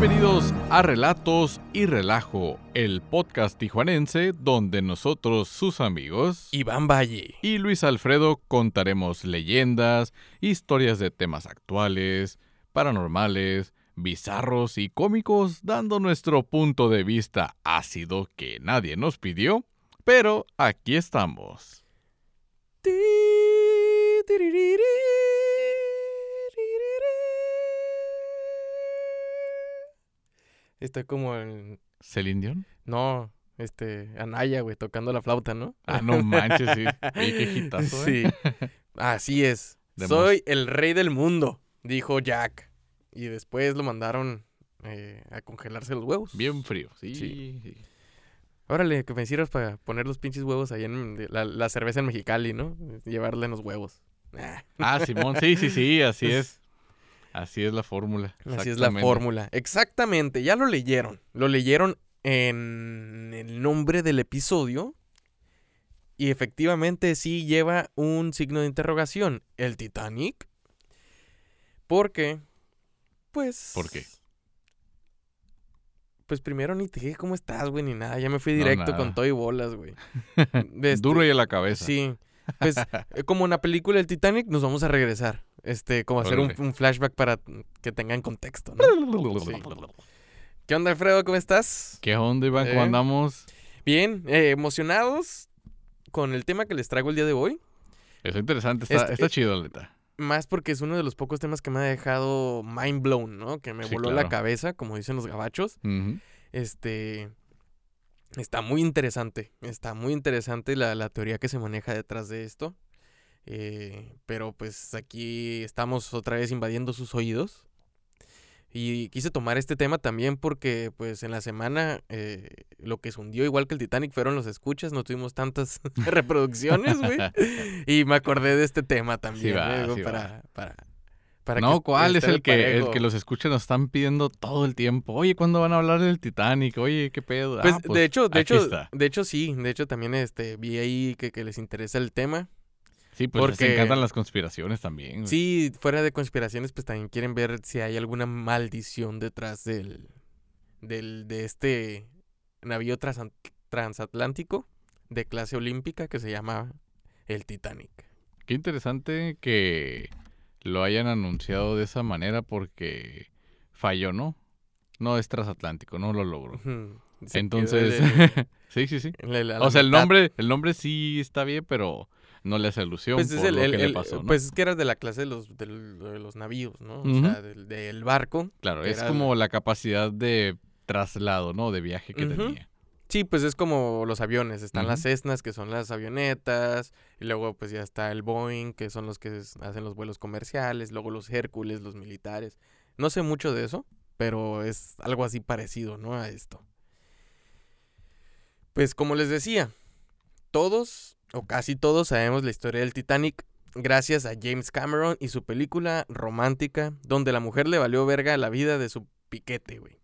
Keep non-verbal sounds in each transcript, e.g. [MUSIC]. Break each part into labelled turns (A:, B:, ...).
A: Bienvenidos a Relatos y Relajo, el podcast tijuanense donde nosotros, sus amigos,
B: Iván Valle
A: y Luis Alfredo contaremos leyendas, historias de temas actuales, paranormales, bizarros y cómicos, dando nuestro punto de vista ácido que nadie nos pidió, pero aquí estamos.
B: Está como en...
A: ¿Celine Dion?
B: No, este, Anaya, güey, tocando la flauta, ¿no?
A: Ah, no manches, sí. [LAUGHS] Oye, qué hitazo,
B: Sí.
A: ¿eh?
B: Así es. Soy el rey del mundo, dijo Jack. Y después lo mandaron eh, a congelarse los huevos.
A: Bien frío, sí.
B: Sí.
A: sí.
B: Órale, que me sirvas para poner los pinches huevos ahí en la, la cerveza en Mexicali, ¿no? Llevarle en los huevos. Ah,
A: Simón, sí, sí, sí, así [LAUGHS] es. Así es la fórmula.
B: Así es la fórmula. Exactamente, ya lo leyeron. Lo leyeron en el nombre del episodio. Y efectivamente sí lleva un signo de interrogación. ¿El Titanic? Porque, pues...
A: ¿Por qué?
B: Pues primero ni te dije cómo estás, güey, ni nada. Ya me fui directo con todo y bolas, güey. Este- [LAUGHS]
A: Duro y a la cabeza.
B: Sí. Pues eh, como en la película El Titanic, nos vamos a regresar. Este, como hacer un, flashback para que tengan contexto, ¿no? Sí. ¿Qué onda, Alfredo? ¿Cómo estás?
A: ¿Qué onda, Iván? ¿Cómo
B: Eh.
A: andamos?
B: Bien, eh, emocionados con el tema que les traigo el día de hoy.
A: Está interesante, está,
B: Este-
A: está chido, la neta.
B: Más porque es uno de los pocos temas que me ha dejado mind blown, ¿no? Que me
A: Sí,
B: voló la cabeza, como dicen los gabachos. Este. Está muy interesante. Está muy interesante la, la teoría que se maneja detrás de esto. Eh, pero pues aquí estamos otra vez invadiendo sus oídos. Y quise tomar este tema también porque pues en la semana eh, lo que se hundió igual que el Titanic fueron los escuchas, no tuvimos tantas [LAUGHS] reproducciones, güey. [LAUGHS] Y me acordé de este tema también,
A: va,
B: güey, digo,
A: sí va.
B: para, para, para
A: no,
B: que
A: ¿cuál es el que, el que los escucha nos están pidiendo todo el tiempo? Oye, ¿cuándo van a hablar del Titanic? Oye, ¿qué pedo?
B: Pues,
A: Ah,
B: de hecho, de hecho,
A: está.
B: de hecho sí, de hecho también este vi ahí que, que les interesa el tema.
A: Sí, pues les
B: porque-
A: encantan las conspiraciones también. güey.
B: Sí, fuera de conspiraciones, pues también quieren ver si hay alguna maldición detrás del, del de este navío transan- transatlántico de clase olímpica que se llama el Titanic.
A: Qué interesante que lo hayan anunciado de esa manera porque falló, ¿no? No es transatlántico, no lo logró.
B: Se
A: Entonces,
B: el- [LAUGHS]
A: sí, sí, sí.
B: la
A: O sea, el nombre, el nombre sí está bien, pero no le hace alusión
B: Pues es el,
A: lo
B: el-
A: que le pasó, ¿no?
B: pues es que era de la clase de los, de los navíos, ¿no? O sea, del, del barco.
A: claro, es como la capacidad de traslado, ¿no? De viaje que tenía.
B: Sí, pues es como los aviones. Están las. Cessnas, que son las avionetas. Y luego, pues ya está el Boeing, que son los que hacen los vuelos comerciales. Luego los Hércules, los militares. No sé mucho de eso, pero es algo así parecido, ¿no? A esto. Pues como les decía, todos, o casi todos, sabemos la historia del Titanic. Gracias a James Cameron y su película romántica, donde la mujer le valió verga la vida de su piquete, güey.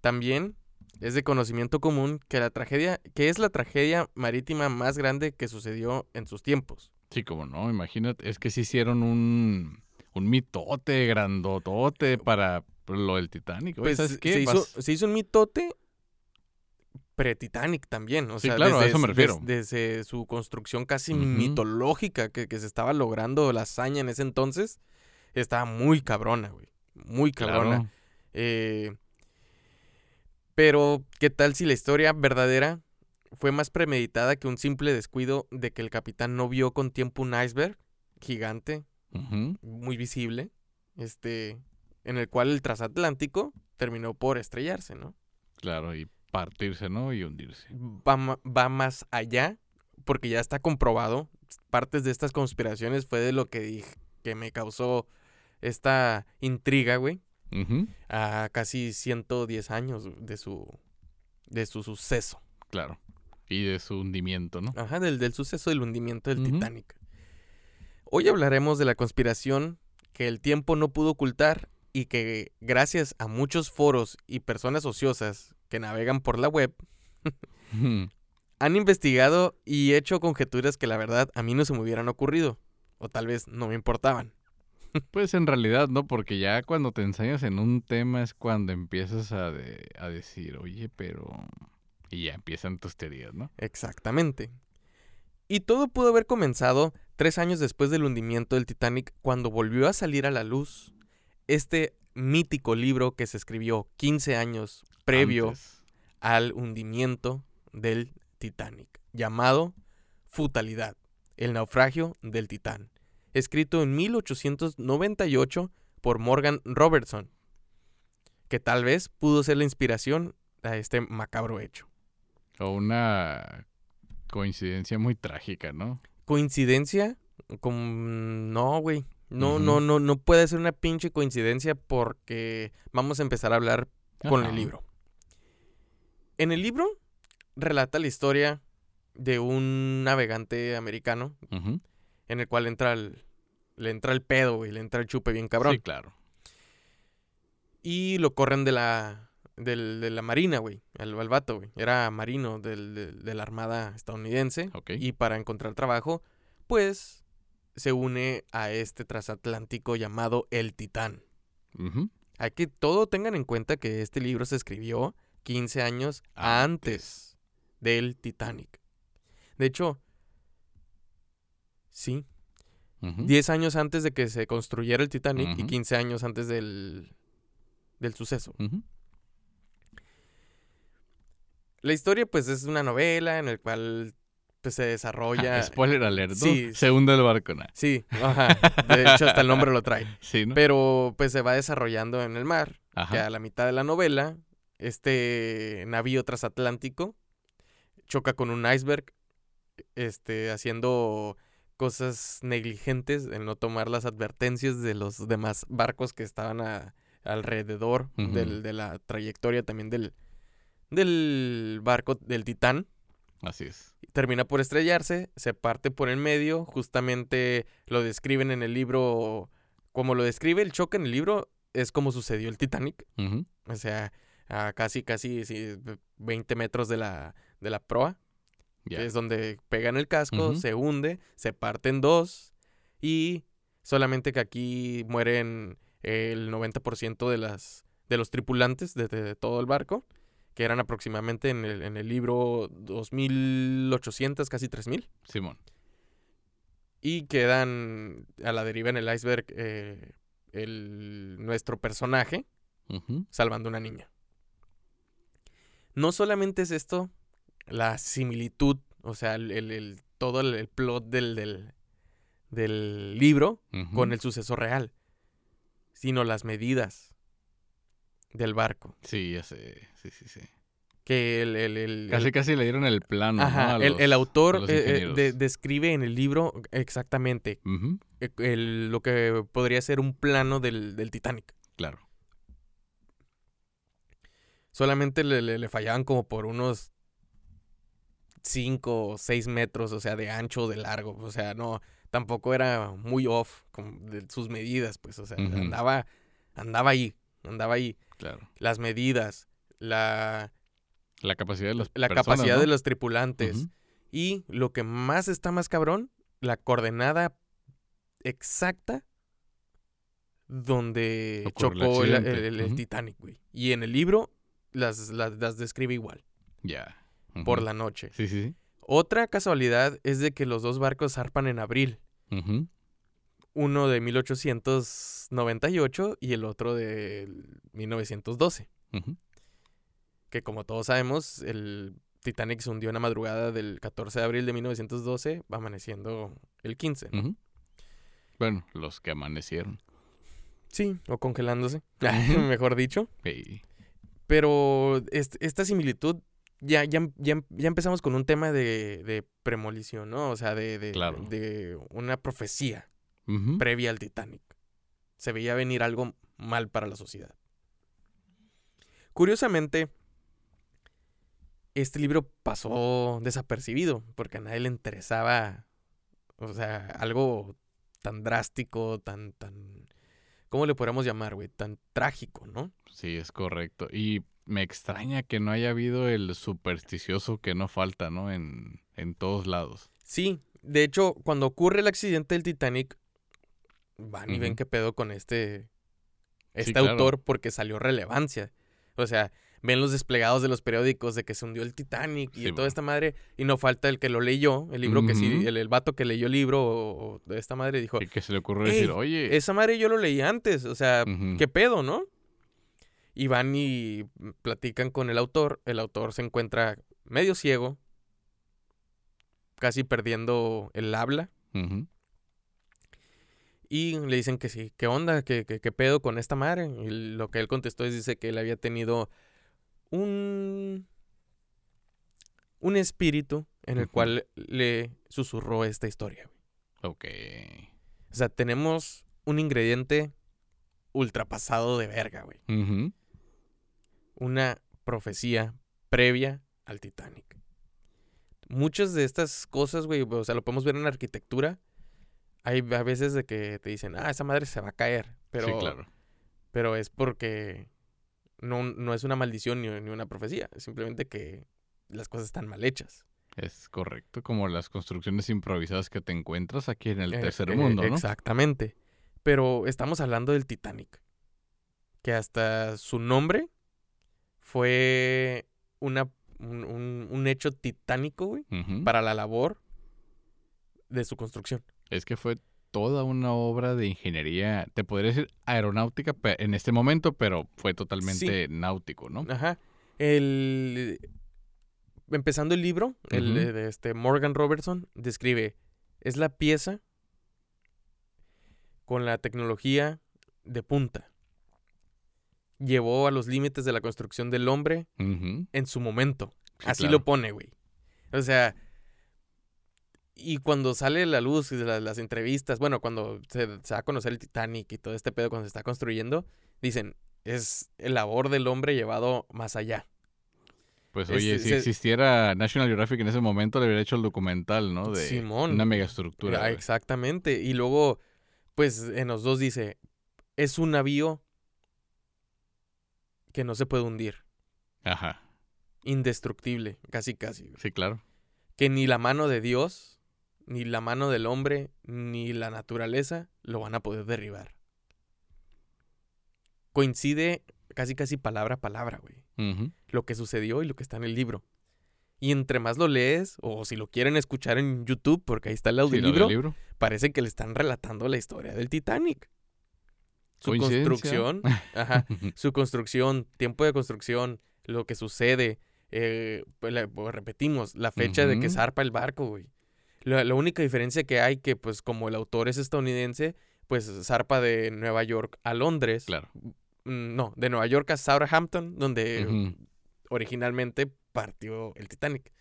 B: También es de conocimiento común que la tragedia, que es la tragedia marítima más grande que sucedió en sus tiempos.
A: Sí, como no, imagínate, es que sí hicieron un, un mitote grandotote para lo del Titanic.
B: Pues
A: ¿sabes qué?
B: se, hizo, se hizo un mitote pre-Titanic también. O
A: Sí,
B: sea,
A: claro, a
B: desde,
A: eso me refiero.
B: desde su construcción casi mitológica que, que se estaba logrando la hazaña en ese entonces, estaba muy cabrona, güey. Muy cabrona.
A: Claro.
B: Eh, pero, ¿qué tal si la historia verdadera fue más premeditada que un simple descuido de que el capitán no vio con tiempo un iceberg gigante, muy visible, este, en el cual el transatlántico terminó por estrellarse, ¿no?
A: Claro, y partirse, ¿no? Y hundirse.
B: Va, más allá, porque ya está comprobado. Partes de estas conspiraciones fue de lo que dije, que me causó esta intriga, güey. A casi 110 años de su de su suceso.
A: Claro. Y de su hundimiento, ¿no?
B: Ajá, del, del suceso del hundimiento del. Titanic. Hoy hablaremos de la conspiración que el tiempo no pudo ocultar y que gracias a muchos foros y personas ociosas que navegan por la web han investigado y hecho conjeturas que la verdad a mí no se me hubieran ocurrido o tal vez no me importaban. [LAUGHS]
A: Pues en realidad no, porque ya cuando te enseñas en un tema es cuando empiezas a, de- a decir, oye, pero... Y ya empiezan tus teorías, ¿no?
B: Exactamente. Y todo pudo haber comenzado tres años después del hundimiento del Titanic, cuando volvió a salir a la luz este mítico libro que se escribió 15 años previo
A: Antes.
B: al hundimiento del Titanic, llamado Futalidad, el naufragio del Titán, escrito en 1898 por Morgan Robertson, que tal vez pudo ser la inspiración a este macabro hecho.
A: O una coincidencia muy trágica, ¿no?
B: ¿Coincidencia? Con... No, güey. No, no, no, no puede ser una pinche coincidencia porque vamos a empezar a hablar con
A: Ajá.
B: el libro. En el libro relata la historia de un navegante americano en el cual entra el, le entra el pedo, güey, le entra el chupe bien cabrón.
A: Sí, claro.
B: Y lo corren de la, del- de la marina, güey, al, al vato, güey. Era marino del- de la Armada estadounidense.
A: Ok.
B: Y para encontrar trabajo, pues se une a este transatlántico llamado El Titán.
A: Ujú.
B: Hay que todo tengan en cuenta que este libro se escribió 15 años
A: Antes.
B: antes del Titanic. De hecho, sí,
A: Ujú.
B: 10 años antes de que se construyera el Titanic y
A: Ujú.
B: 15 años antes del, del suceso. La historia, pues, es una novela en la cual pues, se desarrolla.
A: Ah, [LAUGHS] spoiler alert, ¿no?
B: Sí.
A: Se hunde el barco, ¿no?
B: Sí, ajá. De hecho, hasta el nombre lo trae. [LAUGHS]
A: Sí, ¿no?
B: Pero pues se va desarrollando en el mar. Que
A: Ajá.
B: a la mitad de la novela, este navío transatlántico choca con un iceberg, este, haciendo cosas negligentes en no tomar las advertencias de los demás barcos que estaban a- alrededor del- de la trayectoria también del, del barco del Titán.
A: Así es.
B: Termina por estrellarse, se parte por el medio, justamente lo describen en el libro, como lo describe el choque en el libro, es como sucedió el Titanic. O sea, a casi, casi sí, 20 metros de la, de la proa, que es donde pegan el casco, se hunde, se parte en dos y solamente que aquí mueren el 90% de, las, de los tripulantes de, de todo el barco, que eran aproximadamente en el, en el libro 2.800, casi 3.000.
A: Simón.
B: Y quedan a la deriva en el iceberg eh, el, nuestro personaje, salvando una niña. No solamente es esto, la similitud, o sea, el, el- todo el, el plot del, del, del libro con el suceso real, sino las medidas del barco.
A: Sí, ya sé. Sí, sí, sí.
B: Que el, el-
A: Casi, casi le dieron el plano,
B: ajá,
A: ¿no? A
B: el,
A: los-
B: el
A: a
B: autor eh, de- describe en el libro exactamente el- lo que podría ser un plano del, del Titanic.
A: Claro.
B: Solamente le, le- le fallaban como por unos 5 o 6 metros, o sea, de ancho o de largo. O sea, no, tampoco era muy off con de sus medidas, pues, o sea, andaba, andaba ahí, andaba ahí.
A: Claro.
B: Las medidas, la,
A: La capacidad de los
B: la
A: personas,
B: capacidad
A: ¿no?
B: de los tripulantes y lo que más está más cabrón, la coordenada exacta donde chocó el. Titanic, güey. Y en el libro las, las, las describe igual,
A: Ya.
B: por la noche.
A: Sí, sí, sí.
B: Otra casualidad es de que los dos barcos zarpan en abril.
A: Ujú.
B: Uno de 1898 y el otro de 1912.
A: Ujú.
B: Que como todos sabemos, el Titanic se hundió en la madrugada del 14 de abril de 1912, va amaneciendo el 15. ¿no?
A: Ujú. Bueno, los que amanecieron.
B: Sí, o congelándose, [LAUGHS] mejor dicho.
A: Ey.
B: Pero est- esta similitud, ya, ya, ya, ya empezamos con un tema de, de premolición, ¿no? O sea, de, de,
A: Claro.
B: de una profecía previa al Titanic. Se veía venir algo mal para la sociedad. Curiosamente, este libro pasó desapercibido porque a nadie le interesaba, o sea, algo tan drástico, tan, tan, ¿cómo le podríamos llamar, güey? Tan trágico, ¿no?
A: Sí, es correcto. Y me extraña que no haya habido el supersticioso que no falta, ¿no? En, en todos lados.
B: Sí, de hecho, cuando ocurre el accidente del Titanic, van y ven qué pedo con este, este autor porque salió relevancia. O sea, ven los desplegados de los periódicos de que se hundió el Titanic y
A: Sí,
B: toda esta madre. Y no falta el que lo leyó, el libro que sí, el, el vato que leyó el libro o, esta madre dijo,
A: Y que se le ocurrió
B: "Ey,
A: decir, oye.
B: esa madre yo lo leí antes, o sea, ¿qué pedo, no? Y van y platican con el autor. El autor se encuentra medio ciego, casi perdiendo el habla. Y le dicen que sí, ¿qué onda? ¿Qué, qué, qué pedo con esta madre? Y lo que él contestó es, dice que él había tenido un... Un espíritu en el cual le susurró esta historia.
A: Ok.
B: O sea, tenemos un ingrediente ultrapasado de verga, güey. Una profecía previa al Titanic. Muchas de estas cosas, güey, o sea, lo podemos ver en la arquitectura. Hay a veces de que te dicen, ah, esa madre se va a caer. Pero,
A: sí, claro.
B: pero es porque no, no es una maldición ni, ni una profecía. Es simplemente que las cosas están mal hechas.
A: Es correcto. Como las construcciones improvisadas que te encuentras aquí en el
B: Eh,
A: tercer
B: eh,
A: mundo, ¿no?
B: Exactamente. Pero estamos hablando del Titanic. Que hasta su nombre fue una, un, un- hecho titánico, güey, para la labor de su construcción.
A: Es que fue toda una obra de ingeniería, te podría decir aeronáutica en este momento, pero fue totalmente náutico, ¿no?
B: Ajá. El, empezando el libro, el este Morgan Robertson describe, es la pieza con la tecnología de punta. Llevó a los límites de la construcción del hombre en su momento.
A: Sí,
B: Así
A: claro.
B: lo pone, güey. O sea, y cuando sale la luz de la- las entrevistas, bueno, cuando se, se va a conocer el Titanic y todo este pedo cuando se está construyendo, dicen, es el labor del hombre llevado más allá.
A: Pues
B: Es-
A: oye, si
B: se-
A: existiera National Geographic en ese momento, le hubiera hecho el documental, ¿no? De
B: Simón.
A: una megaestructura.
B: Ah, exactamente. Y luego, pues en los dos dice, es un navío que no se puede hundir,
A: Ajá.
B: indestructible, casi casi.
A: Sí, claro.
B: Que ni la mano de Dios, ni la mano del hombre, ni la naturaleza lo van a poder derribar. Coincide casi casi palabra a palabra, güey. Lo que sucedió y lo que está en el libro. Y entre más lo lees, o si lo quieren escuchar en YouTube, porque ahí está el
A: Sí,
B: audiolibro,
A: libro.
B: parece que le están relatando la historia del Titanic. Su construcción, [LAUGHS] ajá, su construcción, tiempo de construcción, lo que sucede, eh, pues, pues, repetimos, la fecha de que zarpa el barco, güey. La, la única diferencia que hay que, pues, como el autor es estadounidense, pues zarpa de Nueva York a Londres.
A: claro.
B: Mm, No, de Nueva York a Southampton, donde originalmente partió el Titanic.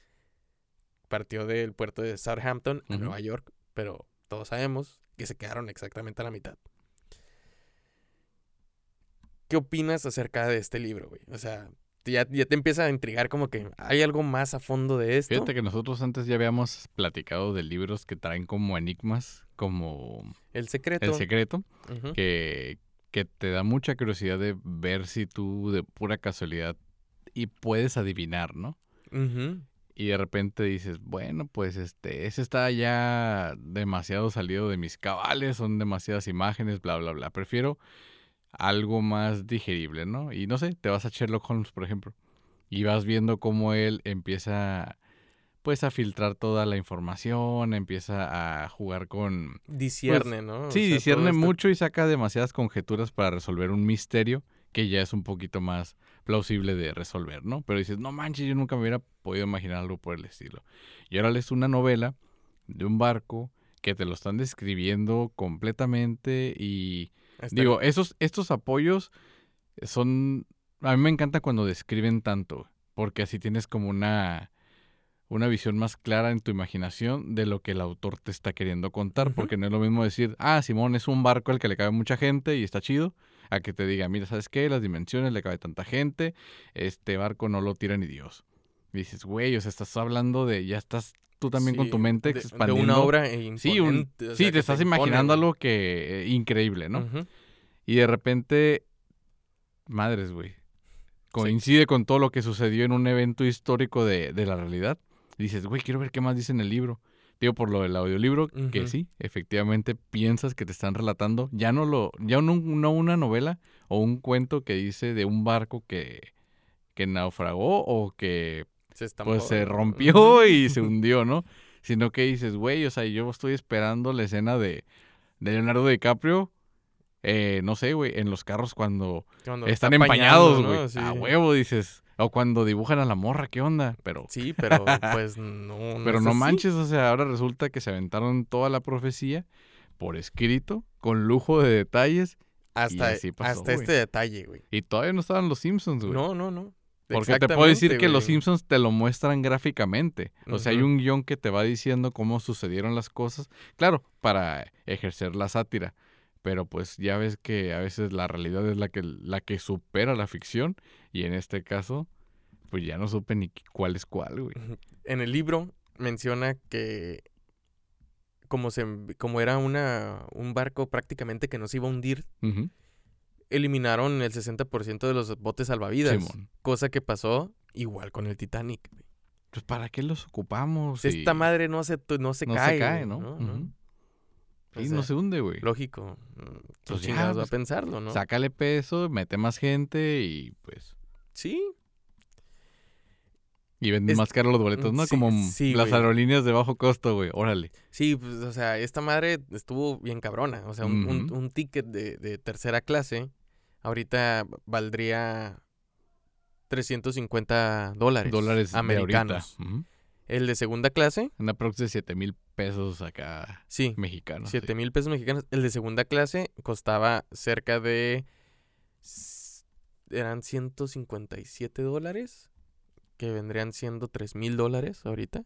B: Partió del puerto de Southampton a. Nueva York, pero todos sabemos que se quedaron exactamente a la mitad. ¿Qué opinas acerca de este libro, güey? O sea, ya, ya te empieza a intrigar como que hay algo más a fondo de esto.
A: Fíjate que nosotros antes ya habíamos platicado de libros que traen como enigmas, como
B: El secreto.
A: El Secreto, que, que te da mucha curiosidad de ver si tú de pura casualidad y puedes adivinar, ¿no? Y de repente dices, bueno, pues este, ese está ya demasiado salido de mis cabales, son demasiadas imágenes, bla, bla, bla. Prefiero algo más digerible, ¿no? Y no sé, te vas a Sherlock Holmes, por ejemplo, y vas viendo cómo él empieza, pues, a filtrar toda la información, empieza a jugar con...
B: Discierne, ¿no? O
A: Pues, Sí,
B: sea,
A: discierne mucho y saca demasiadas conjeturas para resolver un misterio que ya es un poquito más plausible de resolver, ¿no? Pero dices, no manches, yo nunca me hubiera podido imaginar algo por el estilo. Y ahora lees una novela de un barco que te lo están describiendo completamente y Digo, esos, estos apoyos son, a mí me encanta cuando describen tanto, porque así tienes como una, una visión más clara en tu imaginación de lo que el autor te está queriendo contar, porque no es lo mismo decir, ah, Simón es un barco al que le cabe mucha gente y está chido, a que te diga, mira, ¿sabes qué? Las dimensiones le cabe tanta gente, este barco no lo tira ni Dios. Y dices, güey, o sea, estás hablando de, ya estás tú también con tu mente
B: de- de,
A: expandiendo.
B: una obra
A: Sí, un-
B: o
A: sí,
B: sea,
A: te estás imaginando algo que eh, increíble, ¿no? Y de repente, madres, güey. Coincide con todo lo que sucedió en un evento histórico de, de la realidad. Y dices, güey, quiero ver qué más dice en el libro. Digo, por lo del audiolibro, que sí, efectivamente piensas que te están relatando, ya no lo, ya no, no una novela o un cuento que dice de un barco que, que naufragó o que
B: Se estampó.
A: pues se rompió y se hundió, ¿no? Sino que dices, güey, o sea, yo estoy esperando la escena de, de Leonardo DiCaprio, eh, no sé, güey, en los carros cuando
B: Cuando
A: están
B: está
A: empañados, güey.
B: ¿no? Sí.
A: A huevo, dices. O cuando dibujan a la morra, ¿qué onda? Pero,
B: Sí, pero [LAUGHS] pues no.
A: pero no
B: así.
A: manches, o sea, ahora resulta que se aventaron toda la profecía por escrito, con lujo de detalles,
B: Hasta,
A: pasó,
B: hasta este detalle, güey.
A: y todavía no estaban los Simpsons, güey.
B: No, no, no.
A: Porque te puedo decir que los. Simpsons te lo muestran gráficamente. O sea, hay un guion que te va diciendo cómo sucedieron las cosas. Claro, para ejercer la sátira. Pero pues ya ves que a veces la realidad es la que, la que supera la ficción. Y en este caso, pues ya no supe ni cuál es cuál, güey.
B: En el libro menciona que como, se, como era una, un barco prácticamente que nos iba a hundir. Eliminaron el 60% de los botes salvavidas.
A: Simón.
B: Cosa que pasó igual con el Titanic.
A: Pues ¿para qué los ocupamos?
B: Esta
A: Y-
B: madre no se, no se
A: no se
B: cae.
A: cae,
B: güey,
A: ¿no?
B: sea,
A: no se hunde, güey.
B: Lógico.
A: Pues ya,
B: chingados a
A: pues,
B: pensarlo, ¿no?
A: Sácale peso, mete más gente y pues...
B: Sí.
A: Y venden
B: Es-
A: más caro los boletos, ¿no?
B: sí,
A: Como
B: sí,
A: las
B: güey.
A: aerolíneas de bajo costo, güey. Órale.
B: Sí, pues, o sea, esta madre estuvo bien cabrona. O sea, un, un-
A: Ujú.
B: un ticket de, de tercera clase ahorita valdría 350 dólares.
A: Dólares de
B: americanos.
A: Ujú.
B: El de segunda clase,
A: Una prox de 7 mil pesos acá
B: sí,
A: mexicanos.
B: 7
A: sí.
B: mil pesos mexicanos. El de segunda clase costaba cerca de... Eran 157 dólares, que vendrían siendo 3 mil dólares ahorita.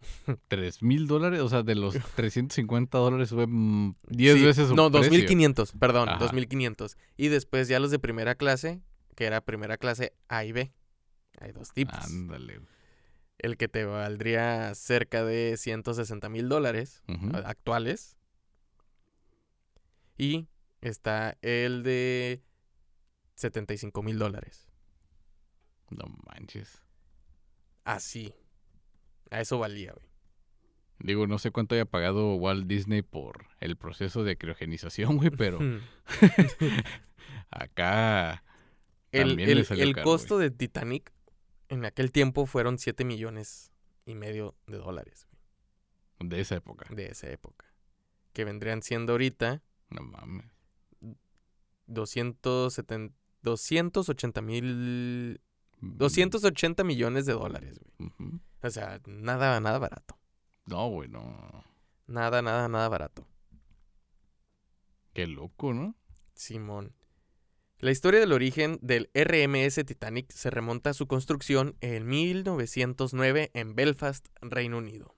B: [LAUGHS]
A: ¿Tres mil dólares? O sea, de los [LAUGHS] 350 dólares fue mm, 10
B: Sí,
A: veces su
B: No,
A: precio.
B: 2500, perdón,
A: Ajá.
B: 2500. Y después ya los de primera clase, que era primera clase A y B. Hay dos tipos.
A: Ándale.
B: El que te valdría cerca de 160 mil dólares
A: Ujú.
B: a- actuales. Y está el de 75 mil dólares.
A: No manches.
B: Así. A eso valía, güey.
A: Digo, no sé cuánto haya pagado Walt Disney por el proceso de criogenización, güey, pero [LAUGHS] acá
B: el, el- el
A: caro,
B: costo de Titanic en aquel tiempo fueron 7 millones y medio de dólares. güey.
A: de esa época.
B: de esa época. Que vendrían siendo ahorita
A: No mames.
B: 270, 280 mil...
A: Mm,
B: 280 millones de dólares, güey.
A: ujú.
B: O sea, nada, nada barato.
A: No, güey, no.
B: Nada, nada, nada barato.
A: Qué loco, ¿no?
B: Simón. La historia del origen del RMS Titanic se remonta a su construcción en 1909 en Belfast, Reino Unido.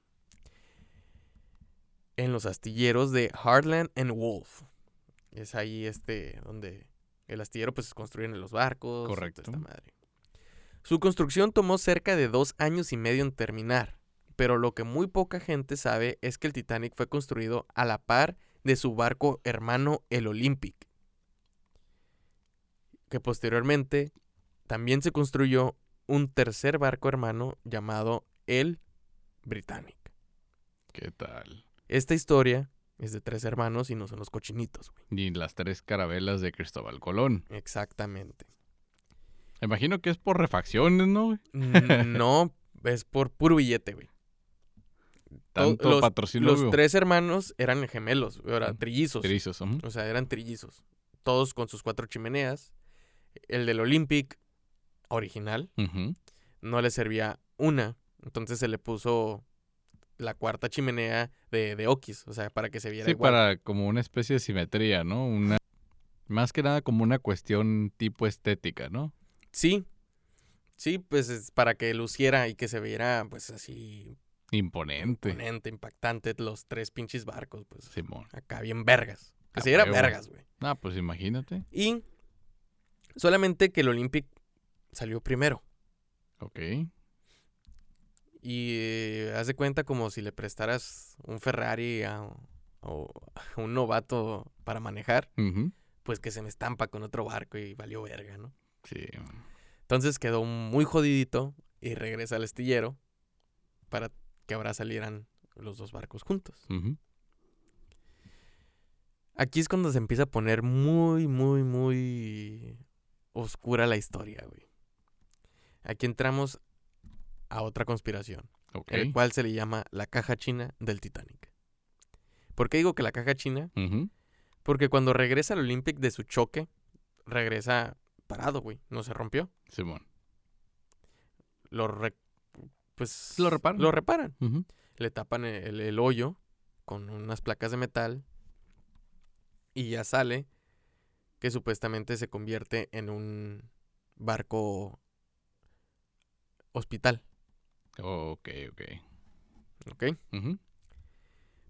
B: En los astilleros de Heartland and Wolf. Es ahí este donde el astillero pues construyen los barcos.
A: Correcto.
B: esta madre. Su construcción tomó cerca de dos años y medio en terminar, pero lo que muy poca gente sabe es que el Titanic fue construido a la par de su barco hermano el Olympic, que posteriormente también se construyó un tercer barco hermano llamado el Britannic.
A: ¿Qué tal?
B: Esta historia es de tres hermanos y no son los cochinitos, güey.
A: Ni las tres carabelas de Cristóbal Colón.
B: Exactamente.
A: Me imagino que es por refacciones, ¿no?
B: Mm, No, [LAUGHS] es por puro billete, güey.
A: Tanto
B: los-
A: patrocinio.
B: Los tres hermanos eran gemelos, eran
A: Mm,
B: trillizos.
A: Trizos, ujú.
B: O sea, eran trillizos. Todos con sus cuatro chimeneas. El del Olympic original no le servía una. Entonces se le puso la cuarta chimenea de, de Okis. O sea, para que se viera
A: Sí,
B: igual.
A: para como una especie de simetría, ¿no? Una más que nada como una cuestión tipo estética, ¿no?
B: Sí. Sí, pues es para que luciera y que se viera, pues así,
A: Imponente.
B: imponente, impactante, los tres pinches barcos, pues.
A: Simón.
B: Acá bien vergas. Que se viera vergas, güey.
A: Ah, pues imagínate.
B: Y solamente que el Olympic salió primero.
A: Ok.
B: Y eh, haz de cuenta como si le prestaras un Ferrari a, o a un novato para manejar, pues que se me estampa con otro barco y valió verga, ¿no?
A: Sí.
B: Entonces quedó muy jodidito y regresa al astillero para que ahora salieran los dos barcos juntos. Aquí es cuando se empieza a poner muy, muy, muy oscura la historia, güey. Aquí entramos a otra conspiración, el cual se le llama la caja china del Titanic. ¿Por qué digo que la caja china? Porque cuando regresa al Olympic de su choque, regresa parado, güey. No se rompió.
A: Simón.
B: Lo re- pues
A: Lo reparan.
B: Lo reparan. Le tapan e-, el, el hoyo con unas placas de metal y ya sale que supuestamente se convierte en un barco hospital,
A: Ok, ok.
B: ¿ok?
A: Ujú.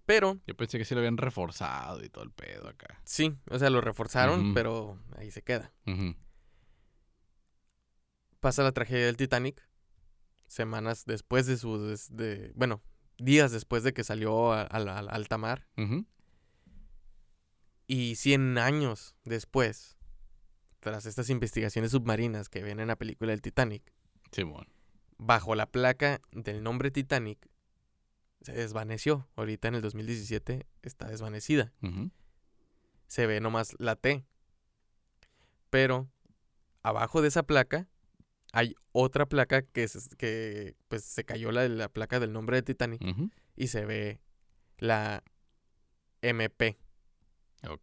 B: Pero
A: Yo pensé que sí lo habían reforzado y todo el pedo acá.
B: sí, o sea, lo reforzaron, pero ahí se queda. Pasa la tragedia del Titanic, semanas después de su, de, bueno, días después de que salió a- la- al alta mar. Y 100 años después, tras estas investigaciones submarinas que ven en la película del Titanic,
A: Simón.
B: bajo la placa del nombre Titanic, se desvaneció. Ahorita en el 2017 está desvanecida. Se ve nomás la T. Pero abajo de esa placa hay otra placa que, se- que pues, se cayó la, la placa del nombre de Titanic y se ve la MP.
A: Ok.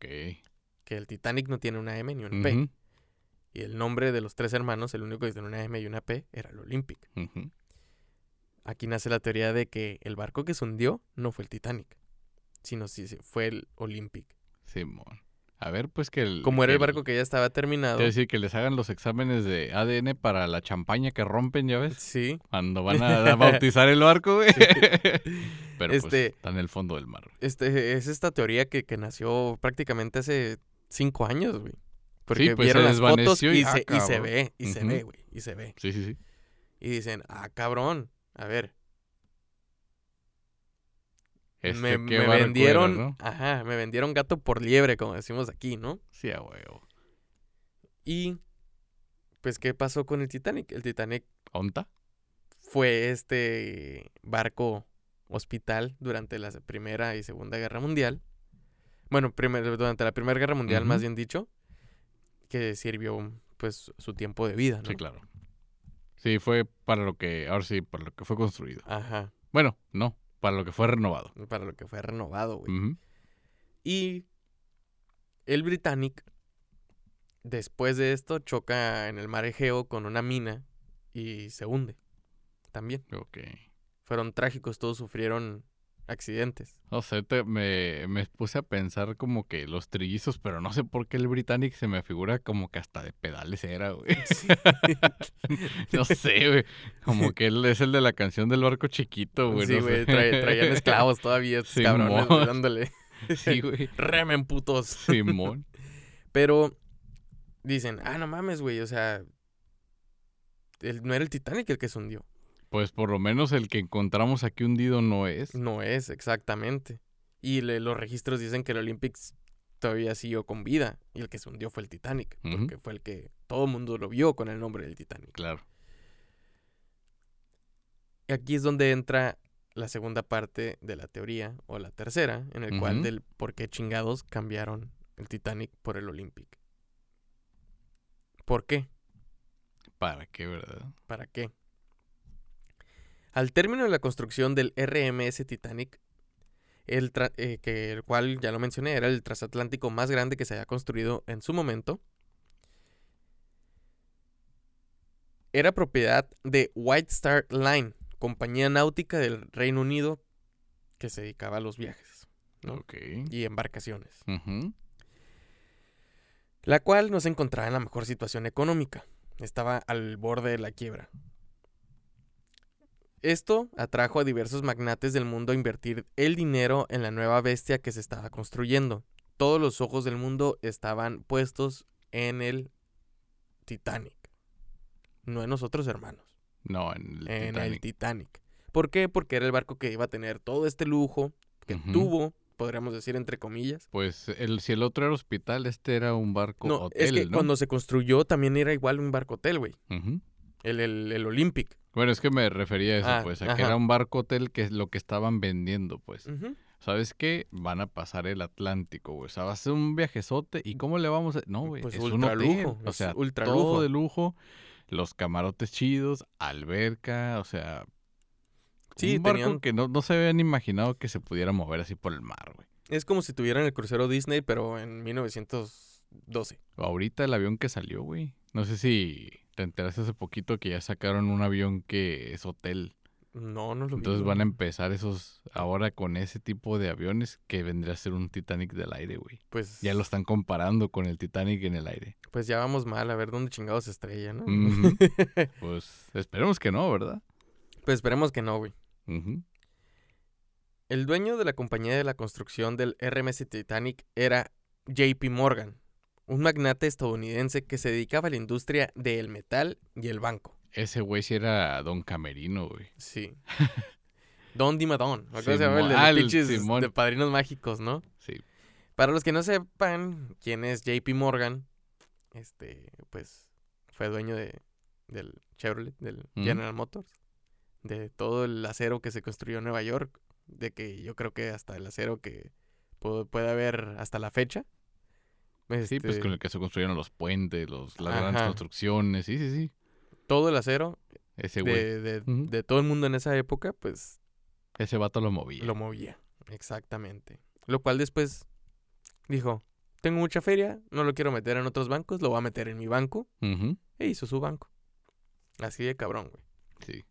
B: Que el Titanic no tiene una M ni una P. Y el nombre de los tres hermanos, el único que tiene una M y una P, era el Olympic. Aquí nace la teoría de que el barco que se hundió no fue el Titanic, sino sí, fue el Olympic.
A: Simón. A ver, pues que el.
B: Como era el barco que ya estaba terminado.
A: A decir que les hagan los exámenes de ADN para la champaña que rompen, ¿ya ves?
B: Sí,
A: Cuando van [LAUGHS] a bautizar el barco, güey. [LAUGHS] Pero pues
B: Este-
A: está en el fondo del mar.
B: este, es esta teoría que, que nació prácticamente hace cinco años, güey. Porque
A: pues,
B: vieron
A: se
B: las fotos
A: desvaneció
B: y,
A: y, ah,
B: se, y se ve, y se ve, güey, y se ve.
A: Sí, sí, sí.
B: Y dicen, ah, cabrón, a ver,
A: Este,
B: me,
A: ¿qué
B: me
A: barco era,
B: vendieron,
A: no?
B: ajá, me vendieron gato por liebre, como decimos aquí, ¿no?
A: Sí, a huevo.
B: Y, pues, ¿qué pasó con el Titanic? El Titanic
A: ¿Onta?
B: fue este barco hospital durante la Primera y Segunda Guerra Mundial. Bueno, primer- durante la Primera Guerra Mundial, más bien dicho, que sirvió pues su tiempo de vida, ¿no?
A: Sí, claro. Sí, fue para lo que. Ahora sí, para lo que fue construido.
B: Ajá,
A: Bueno, no, para lo que fue renovado.
B: para lo que fue renovado, güey. Y el Britannic, después de esto, choca en el mar Egeo con una mina y se hunde también.
A: Ok.
B: Fueron trágicos, todos sufrieron accidentes.
A: No sé, te- me, me puse a pensar como que los trillizos, pero no sé por qué el Britannic se me figura como que hasta de pedales era, güey. [LAUGHS] [LAUGHS] no sé, güey. Como que él es el de la canción del barco chiquito, güey.
B: sí,
A: no
B: güey, traían esclavos todavía, estos cabrones, dándole. [LAUGHS]
A: Sí, güey.
B: Remen, putos.
A: Simón.
B: Pero dicen, ah, no mames, güey, o sea, el- no era el Titanic el que se hundió.
A: Pues por lo menos el que encontramos aquí hundido no es.
B: No es, exactamente. Y le- los registros dicen que el Olympics todavía siguió con vida y el que se hundió fue el Titanic, porque fue el que todo el mundo lo vio con el nombre del Titanic.
A: Claro.
B: Y aquí es donde entra la segunda parte de la teoría, o la tercera, en el cual del por qué chingados cambiaron el Titanic por el Olympic. ¿Por qué?
A: ¿Para qué, verdad?
B: ¿Para qué? Al término de la construcción del RMS Titanic, el, eh, que el cual ya lo mencioné, era el transatlántico más grande que se había construido en su momento, era propiedad de White Star Line, compañía náutica del Reino Unido que se dedicaba a los viajes y embarcaciones, la cual no se encontraba en la mejor situación económica, estaba al borde de la quiebra. Esto atrajo a diversos magnates del mundo a invertir el dinero en la nueva bestia que se estaba construyendo. Todos los ojos del mundo estaban puestos en el Titanic. No en nosotros, hermanos.
A: No, en el
B: en
A: Titanic.
B: el Titanic. ¿Por qué? Porque era el barco que iba a tener todo este lujo que tuvo, podríamos decir entre comillas.
A: Pues el, si el otro era hospital, este era un barco
B: No,
A: hotel,
B: es que
A: ¿no?
B: cuando se construyó también era igual un barco hotel, güey. El, el, el Olympic.
A: Bueno, es que me refería a eso,
B: Ah,
A: pues, a que era un barco hotel que es lo que estaban vendiendo, pues. ¿Sabes qué? Van a pasar el Atlántico, güey. O sea, va a ser un viajezote. ¿Y cómo le vamos a...? No, güey,
B: Pues
A: es un
B: ultra
A: hotel.
B: lujo,
A: O sea,
B: ultra
A: todo
B: lujo.
A: de lujo. Los camarotes chidos, alberca, o sea...
B: Sí,
A: un barco
B: tenían-
A: que no, no se habían imaginado que se pudiera mover así por el mar, güey.
B: Es como si tuvieran el crucero Disney, pero en 1912.
A: Ahorita el avión que salió, güey. No sé si te enteraste hace poquito que ya sacaron un avión que es hotel.
B: No, no lo vi.
A: Entonces van a empezar esos ahora con ese tipo de aviones que vendría a ser un Titanic del aire, güey.
B: Pues,
A: Ya lo están comparando con el Titanic en el aire.
B: pues ya vamos mal, a ver dónde chingados estrella, ¿no? [LAUGHS]
A: Pues esperemos que no, ¿verdad?
B: pues esperemos que no, güey. El dueño de la compañía de la construcción del RMS Titanic era JP Morgan, un magnate estadounidense que se dedicaba a la industria del metal y el banco.
A: Ese güey sí era Don Camerino, güey.
B: Sí. Don Dimadón. ¿no? ¿Cómo se llama? El de los
A: Ah,
B: de padrinos mágicos, ¿no?
A: Sí.
B: Para los que no sepan quién es JP Morgan, este, pues fue dueño de, del Chevrolet, del. General Motors, de todo el acero que se construyó en Nueva York, de que yo creo que hasta el acero que pu- puede haber hasta la fecha.
A: Sí, pues
B: Este,
A: con el que se construyeron los puentes, los, las grandes construcciones. Sí, sí, sí.
B: Todo el acero
A: Ese güey.
B: de, de- todo el mundo en esa época, pues
A: Ese vato lo movía.
B: lo movía. Exactamente. Lo cual después dijo, tengo mucha feria, no lo quiero meter en otros bancos, lo voy a meter en mi banco.
A: Ujú.
B: E hizo su banco. Así de cabrón, güey.
A: Sí.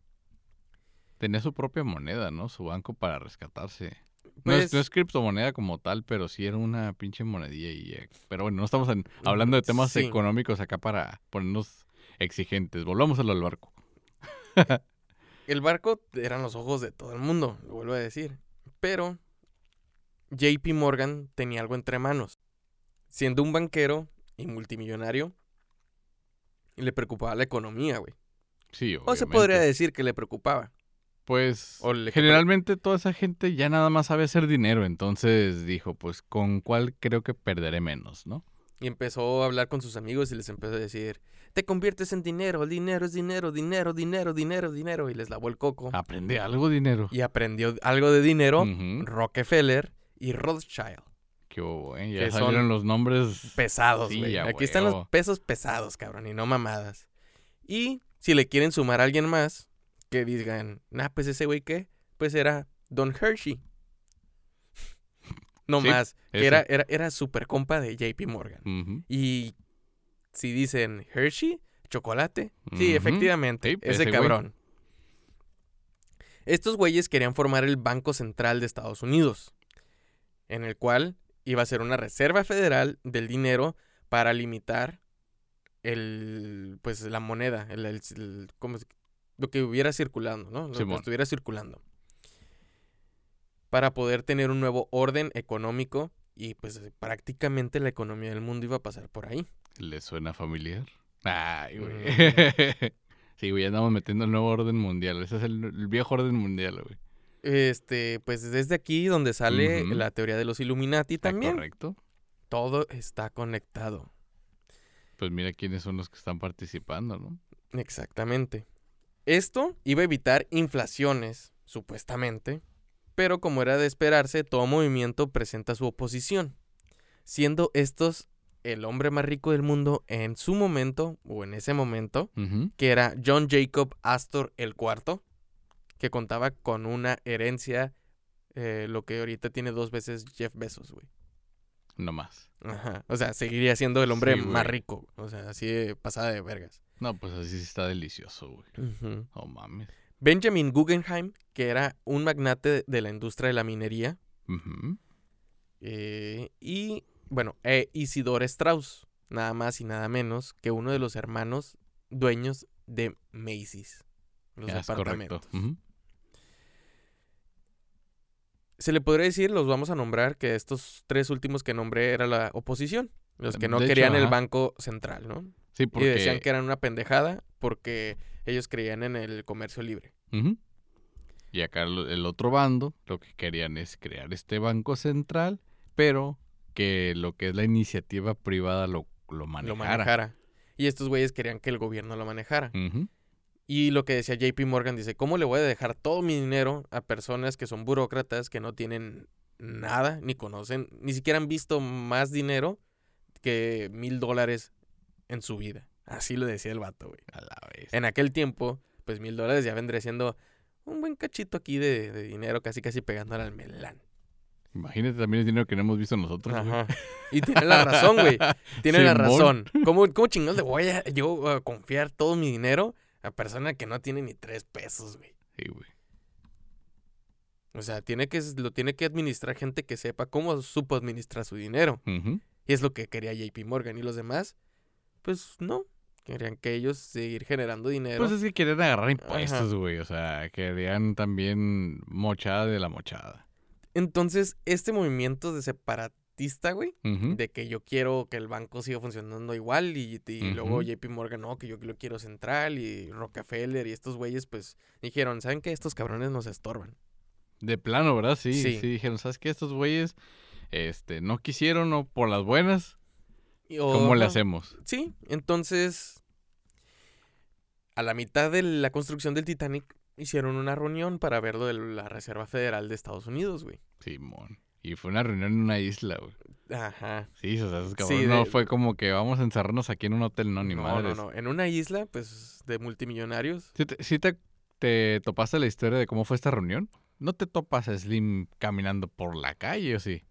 A: Tenía su propia moneda, ¿no? Su banco para rescatarse. No,
B: Pues,
A: es, no es criptomoneda como tal, pero sí era una pinche monedilla y eh, Pero bueno, no estamos en- hablando de temas
B: sí.
A: económicos acá para ponernos exigentes. Volvamos a lo del barco.
B: el barco eran los ojos de todo el mundo, lo vuelvo a decir. Pero JP Morgan tenía algo entre manos. Siendo un banquero y multimillonario, le preocupaba la economía, güey.
A: Sí,
B: O se
A: obviamente.
B: podría decir que le preocupaba.
A: Pues generalmente toda esa gente ya nada más sabe hacer dinero, entonces dijo, pues con cuál creo que perderé menos, ¿no?
B: Y empezó a hablar con sus amigos y les empezó a decir, te conviertes en dinero, el dinero es dinero, dinero, dinero, dinero, dinero. Y les lavó el coco.
A: Aprende algo dinero.
B: Y aprendió algo de dinero. Rockefeller y Rothschild.
A: Qué hubo, ¿eh? Ya
B: que son
A: salieron los nombres.
B: Pesados, güey. Aquí están los pesos pesados, cabrón, y no mamadas. Y si le quieren sumar a alguien más, que digan, nah, pues ese güey qué, pues era Don Hershey. [LAUGHS] No
A: Sí,
B: más, que era, era, era super compa de JP Morgan. Y si dicen Hershey, chocolate, sí, efectivamente,
A: Sí,
B: ese,
A: ese güey.
B: cabrón. Estos güeyes querían formar el Banco Central de Estados Unidos, en el cual iba a ser una reserva federal del dinero para limitar el, pues, la moneda, el, el- el- ¿cómo se- lo que hubiera circulando, ¿no? Lo que estuviera circulando. Para poder tener un nuevo orden económico y pues prácticamente la economía del mundo iba a pasar por ahí.
A: ¿Le suena familiar? Ay, güey.
B: Mm. [LAUGHS]
A: sí, güey, andamos metiendo el nuevo orden mundial. Ese es el, el viejo orden mundial, güey.
B: Este, pues desde aquí donde sale la teoría de los Illuminati
A: ¿Está
B: también.
A: correcto?
B: Todo está conectado.
A: Pues mira quiénes son los que están participando, ¿no?
B: Exactamente. Esto iba a evitar inflaciones, supuestamente, pero como era de esperarse, todo movimiento presenta su oposición, siendo estos el hombre más rico del mundo en su momento, o en ese momento, que era John Jacob Astor el cuarto, que contaba con una herencia, eh, lo que ahorita tiene dos veces Jeff Bezos, güey.
A: No más.
B: Ajá. O sea, seguiría siendo el hombre
A: Sí,
B: más rico. O sea, así de pasada de vergas.
A: No, pues así sí está delicioso, güey. Oh, mames.
B: Benjamin Guggenheim, que era un magnate de la industria de la minería. Eh, y, bueno, e Isidore Strauss, nada más y nada menos que uno de los hermanos dueños de Macy's. Los
A: es. Ujú.
B: Se le podría decir, los vamos a nombrar, que estos tres últimos que nombré era la oposición. Los que no
A: De hecho,
B: querían el. Banco Central, ¿no?
A: Sí,
B: Y decían que eran una pendejada porque ellos creían en el comercio libre.
A: Y acá el otro bando lo que querían es crear este banco central, pero que lo que es la iniciativa privada lo, lo manejara.
B: Lo manejara. Y estos güeyes querían que el gobierno lo manejara. Y lo que decía JP Morgan dice, ¿cómo le voy a dejar todo mi dinero a personas que son burócratas, que no tienen nada, ni conocen, ni siquiera han visto más dinero que mil dólares en su vida? Así lo decía el vato, güey.
A: A la vez.
B: En aquel tiempo, pues mil dólares ya vendría siendo un buen cachito aquí de, de dinero, casi casi pegándole al melán.
A: Imagínate también el dinero que no hemos visto nosotros. güey.
B: Y tiene la razón, güey. [LAUGHS] Tiene la razón. ¿Cómo, cómo chingados le voy a yo a confiar todo mi dinero a persona que no tiene ni tres pesos, güey?
A: Sí, güey.
B: O sea, tiene que, lo tiene que administrar gente que sepa cómo supo administrar su dinero. Y es lo que quería JP Morgan. Y los demás, pues no. Querían que ellos seguir generando dinero.
A: Pues es que quieren agarrar impuestos, güey. O sea, querían también mochada de la mochada.
B: Entonces, este movimiento de separatista, güey, de que yo quiero que el banco siga funcionando igual y, y luego. JP Morgan, no, que yo lo quiero central y Rockefeller y estos güeyes, pues dijeron, ¿saben qué? Estos cabrones nos estorban.
A: De plano, ¿verdad? Sí,
B: Sí.
A: sí. dijeron, ¿sabes qué? Estos güeyes este, no quisieron o por las buenas.
B: O-
A: ¿Cómo le hacemos?
B: Sí, entonces, a la mitad de la construcción del Titanic, hicieron una reunión para ver lo de la Reserva Federal de Estados Unidos, güey.
A: Simón. Y fue una reunión en una isla, güey.
B: Ajá.
A: Sí, o sea, esos
B: Sí,
A: no fue como que vamos a encerrarnos aquí en un hotel, no, ni
B: no,
A: madres.
B: no, no. En una isla, pues, de multimillonarios.
A: ¿Sí, te, sí te- te topaste la historia de cómo fue esta reunión? ¿No te topas a Slim caminando por la calle o sí?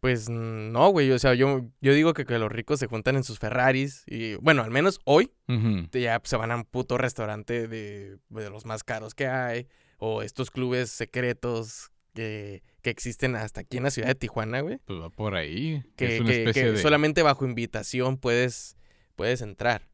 B: Pues no, güey. O sea, yo, yo digo que, que los ricos se juntan en sus Ferraris. Y bueno, al menos hoy ya se van a un puto restaurante de, de los más caros que hay. O estos clubes secretos que, que existen hasta aquí en la ciudad de Tijuana, güey.
A: Pues va por ahí.
B: Que,
A: es una
B: que-
A: especie
B: que
A: de...
B: solamente bajo invitación puedes, puedes entrar.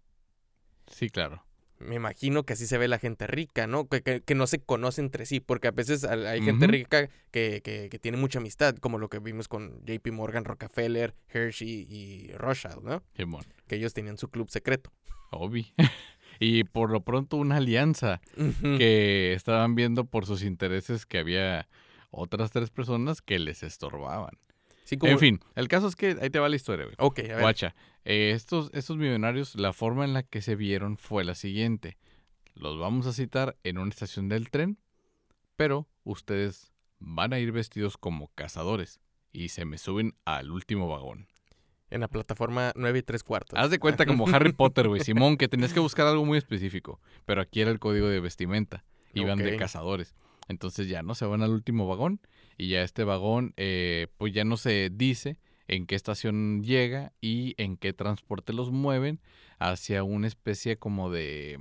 A: Sí, claro.
B: Me imagino que así se ve la gente rica, ¿no? Que, que- que no se conoce entre sí, porque a veces hay gente rica que, que- que tiene mucha amistad, como lo que vimos con JP Morgan, Rockefeller, Hershey y Rothschild, ¿no?
A: Simón.
B: Que ellos tenían su club secreto.
A: Obvi. [LAUGHS] y por lo pronto una alianza que estaban viendo por sus intereses que había otras tres personas que les estorbaban.
B: Sí, como-
A: En fin, el caso es que ahí te va la historia, güey.
B: Ok, a ver.
A: Guacha, eh, estos, estos millonarios, la forma en la que se vieron fue la siguiente. Los vamos a citar en una estación del tren, pero ustedes van a ir vestidos como cazadores y se me suben al último vagón.
B: En la plataforma 9 y 3 cuartos.
A: Haz de cuenta como [LAUGHS] Harry Potter, güey, Simón, que tenías que buscar algo muy específico, pero aquí era el código de vestimenta. Iban de
B: Ok.
A: cazadores. Entonces ya no se van al último vagón y ya este vagón, eh, pues ya no se dice en qué estación llega y en qué transporte los mueven hacia una especie como de,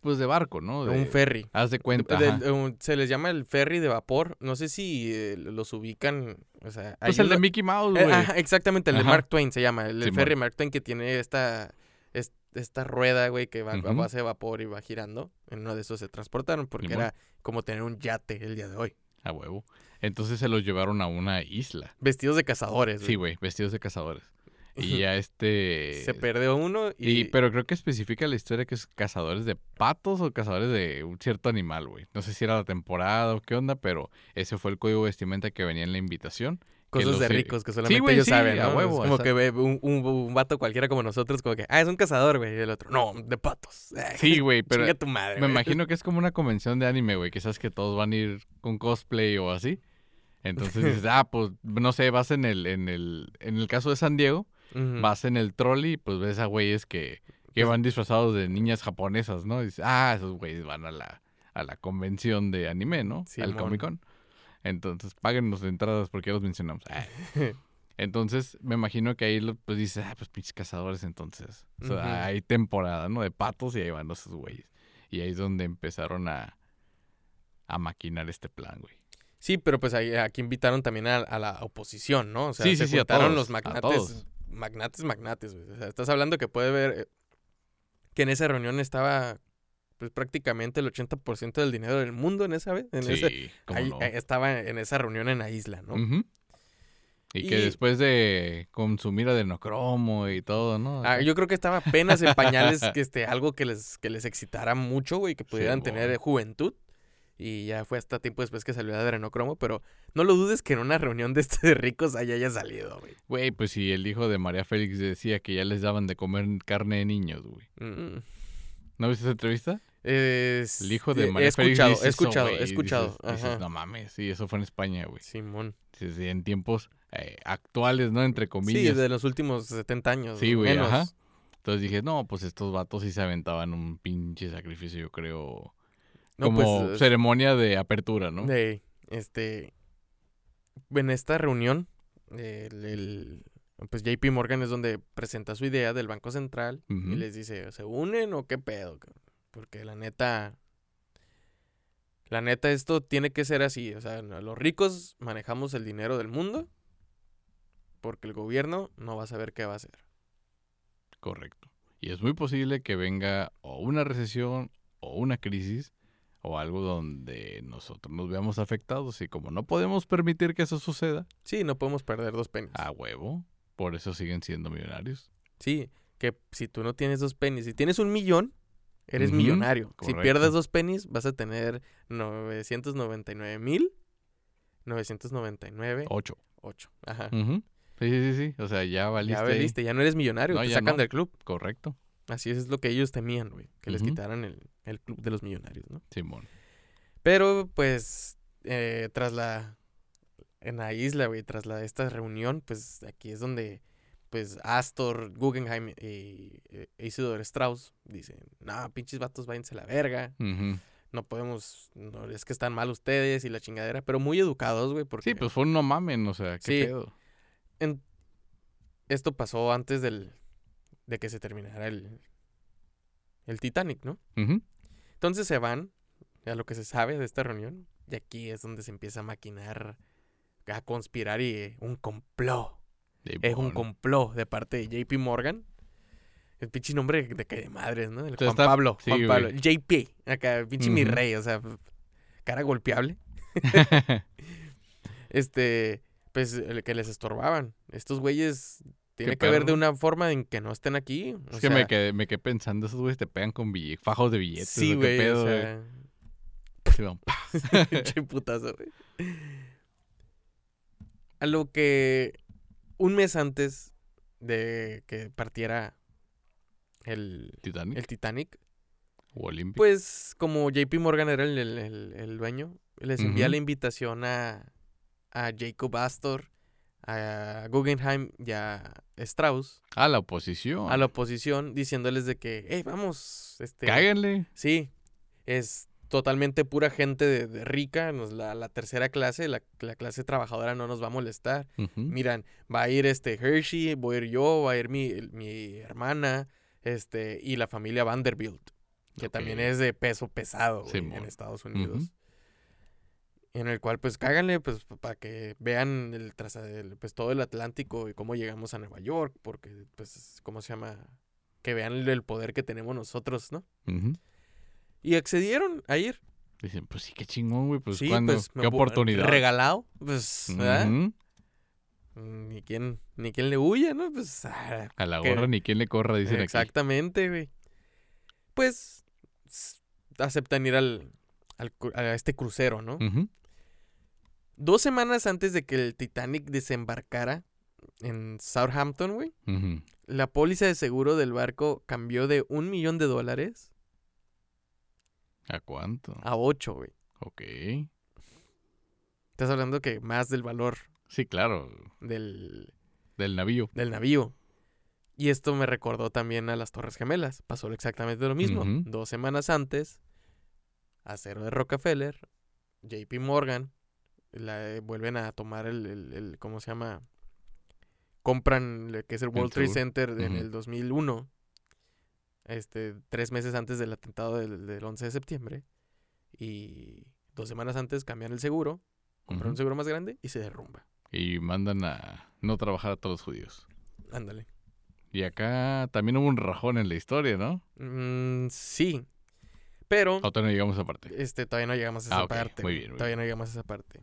A: pues de barco, ¿no? De,
B: un ferry.
A: Haz de cuenta.
B: De-
A: ajá.
B: de- un- se les llama el ferry de vapor. No sé si eh, los ubican. O sea,
A: Pues el de Mickey Mouse,
B: Eh,
A: güey.
B: exactamente, el de. Mark Twain se llama. El, ferry Mark Twain que tiene esta, es- esta rueda, güey, que va a
A: Ujú.
B: base de vapor y va girando. En uno de esos se transportaron porque era como tener un yate el día de hoy.
A: A huevo. Entonces se los llevaron a una isla.
B: Vestidos de cazadores.
A: Sí, güey, vestidos de cazadores. Y [LAUGHS] ya este...
B: Se perdió uno y...
A: Y, pero creo que especifica la historia que es cazadores de patos o cazadores de un cierto animal, güey. No sé si era la temporada o qué onda, pero ese fue el código de vestimenta que venía en la invitación.
B: Cosas de ricos que solamente ellos
A: sí,
B: saben,
A: a huevo,
B: es como que ve un, un, un vato cualquiera como nosotros, como que, ah, es un cazador, güey. Y el otro, no, de patos. [LAUGHS]
A: Sí, güey, pero
B: tu madre,
A: me imagino que [LAUGHS] es como una convención de anime, güey, que sabes que todos van a ir con cosplay o así. Entonces [LAUGHS] dices, ah, pues, no sé, vas en el, en el, en el caso de San Diego, vas en el trolley y pues ves a güeyes que, que
B: Pues-
A: van disfrazados de niñas japonesas, ¿no? Y dices, ah, esos güeyes van a la, a la convención de anime, ¿no? Al
B: Simón.
A: Comic Con. Entonces, páguenos de entradas porque ya los mencionamos. [LAUGHS] Entonces, me imagino que ahí pues dices, ah, pues pinches cazadores, entonces. O sea, hay temporada, ¿no? De patos y ahí van esos güeyes. Y ahí es donde empezaron a, a maquinar este plan, güey.
B: Sí, pero pues aquí invitaron también a, a la oposición, ¿no? O sea,
A: Sí,
B: se
A: sí, sí,
B: juntaron
A: todos,
B: los magnates, magnates, magnates, güey. O sea, estás hablando que puede ver eh, que en esa reunión estaba pues prácticamente el 80% del dinero del mundo en esa vez. En ese-
A: Sí, cómo
B: ahí,
A: no.
B: eh, estaba en esa reunión en la isla, ¿no?
A: Y que después de consumir adenocromo y todo, ¿no?
B: Ah, yo creo que estaba apenas en pañales que este, algo que les, que les excitara mucho, güey, que pudieran tener eh, juventud. Y ya fue hasta tiempo después que salió Adrenocromo, pero no lo dudes que en una reunión de este de ricos ahí haya salido, güey.
A: Güey, pues si el hijo de María Félix decía que ya les daban de comer carne de niños, güey.
B: Mm.
A: ¿No viste esa entrevista?
B: Es-
A: El hijo de María
B: He
A: Félix
B: escuchado,
A: dice
B: he
A: eso,
B: escuchado, he escuchado.
A: Dices, no mames, sí, eso fue en España, güey.
B: Simón.
A: Dices, En tiempos eh, actuales, ¿no? Entre
B: Sí,
A: comillas.
B: de los últimos 70 años.
A: Sí, güey,
B: menos.
A: ajá. Entonces dije, no, pues estos vatos sí se aventaban un pinche sacrificio, yo creo.
B: No,
A: como
B: pues,
A: ceremonia de apertura, ¿no?
B: De, este, en esta reunión, el, el- pues JP Morgan es donde presenta su idea del Banco Central y les dice, ¿se unen o qué pedo? cabrón?" Porque la neta, la neta esto tiene que ser así, o sea, los ricos manejamos el dinero del mundo porque el gobierno no va a saber qué va a hacer.
A: Correcto. Y es muy posible que venga o una recesión o una crisis o algo donde nosotros nos veamos afectados y como no podemos permitir que eso suceda,
B: Sí, no podemos perder dos pennies.
A: a huevo, por eso siguen siendo millonarios.
B: Sí, que si tú no tienes dos pennies, si tienes un millón, eres millonario. Si pierdes dos pennies, vas a tener 999 mil 999
A: Ocho.
B: 8. Ajá.
A: Ujú. Sí, sí, sí, sí. O sea, ya valiste.
B: ya valiste, ya no eres millonario,
A: No,
B: te sacan
A: no.
B: del club.
A: Correcto.
B: Así es lo que ellos temían, güey, que les quitaran el, el club de los millonarios, ¿no?
A: Simón.
B: Pero, pues, eh, tras la... En la isla, güey, tras la, esta reunión, pues, aquí es donde, pues, Astor, Guggenheim y eh, Isidor Strauss dicen, no, pinches vatos, váyanse a la verga. No podemos, no, es que están mal ustedes y la chingadera, pero muy educados, güey, porque
A: Sí, pues fue un no mamen, o sea, qué
B: Sí.
A: pedo.
B: en- esto pasó antes del, de que se terminara el, el Titanic, ¿no? Entonces se van, a lo que se sabe de esta reunión, y aquí es donde se empieza a maquinar, a conspirar y eh, un complot. Es un complot de parte de JP Morgan. El pinche nombre de que de madres, ¿no? El Juan
A: está-
B: Pablo,
A: sí,
B: Juan. Pablo. JP, acá, pinche mi rey, o sea, cara golpeable. [LAUGHS] este, pues el que les estorbaban. Estos güeyes tiene
A: Qué
B: que ver de una forma en que no estén aquí. o
A: es que me quedé, me quedé pensando, esos güeyes te pegan con fajos de billetes.
B: Sí,
A: ¿o qué
B: güey,
A: pedo,
B: o sea,
A: pa. [LAUGHS]
B: pinche putazo, güey. A lo que un mes antes de que partiera el,
A: Titanic
B: el Titanic,
A: o Olympic.
B: pues como JP Morgan era el, el- el- el dueño, les envía la invitación a, a Jacob Astor, a Guggenheim y a Strauss,
A: a la oposición.
B: a la oposición, diciéndoles de que, hey, vamos, este...
A: Cáiganle.
B: Sí, es totalmente pura gente de, de rica, nos, la, la tercera clase, la, la clase trabajadora no nos va a molestar. Miran, va a ir este Hershey, voy a ir yo, va a ir mi, mi hermana, este, y la familia Vanderbilt, que también es de peso pesado en. Estados Unidos. En el cual, pues, cáganle, pues, para que vean el, el, pues, todo el Atlántico y cómo llegamos a Nueva York, porque, pues, ¿cómo se llama? Que vean el, poder que tenemos nosotros, ¿no? Y accedieron a ir.
A: Dicen, pues sí, qué chingón, güey. Pues
B: sí,
A: cuando,
B: pues,
A: qué oportunidad.
B: Regalado, pues, ¿verdad?
A: Ujú.
B: Ni quien, ni quien le huya, ¿no? Pues, ah,
A: A la
B: que-
A: gorra ni quien le corra, dicen aquí.
B: exactamente, güey. Pues, aceptan ir al, al a este crucero, ¿no?
A: Ujú.
B: Dos semanas antes de que el Titanic desembarcara en Southampton, güey, la póliza de seguro del barco cambió de un millón de dólares
A: ¿A cuánto?
B: a ocho, güey.
A: Ok.
B: Estás hablando que más del valor
A: Sí, claro.
B: del,
A: Del navío.
B: del navío. Y esto me recordó también a las Torres Gemelas. Pasó exactamente lo mismo. Dos semanas antes, Acero de Rockefeller, JP Morgan, la, eh, vuelven a tomar el, el- el- ¿cómo se llama? Compran lo que es el World Trade. Center en
A: Ujú.
B: el 2001. Este, tres meses antes del atentado del, del 11 de septiembre. Y dos semanas antes cambian el seguro, compran un seguro más grande y se derrumba.
A: Y mandan a no trabajar a todos los judíos.
B: Ándale.
A: Y acá también hubo un rajón en la historia, ¿no?
B: Mm, sí. Pero
A: O todavía no llegamos a esa parte.
B: este, todavía no llegamos a esa
A: Ah, ok.
B: parte.
A: Muy bien, muy
B: todavía no llegamos a esa parte.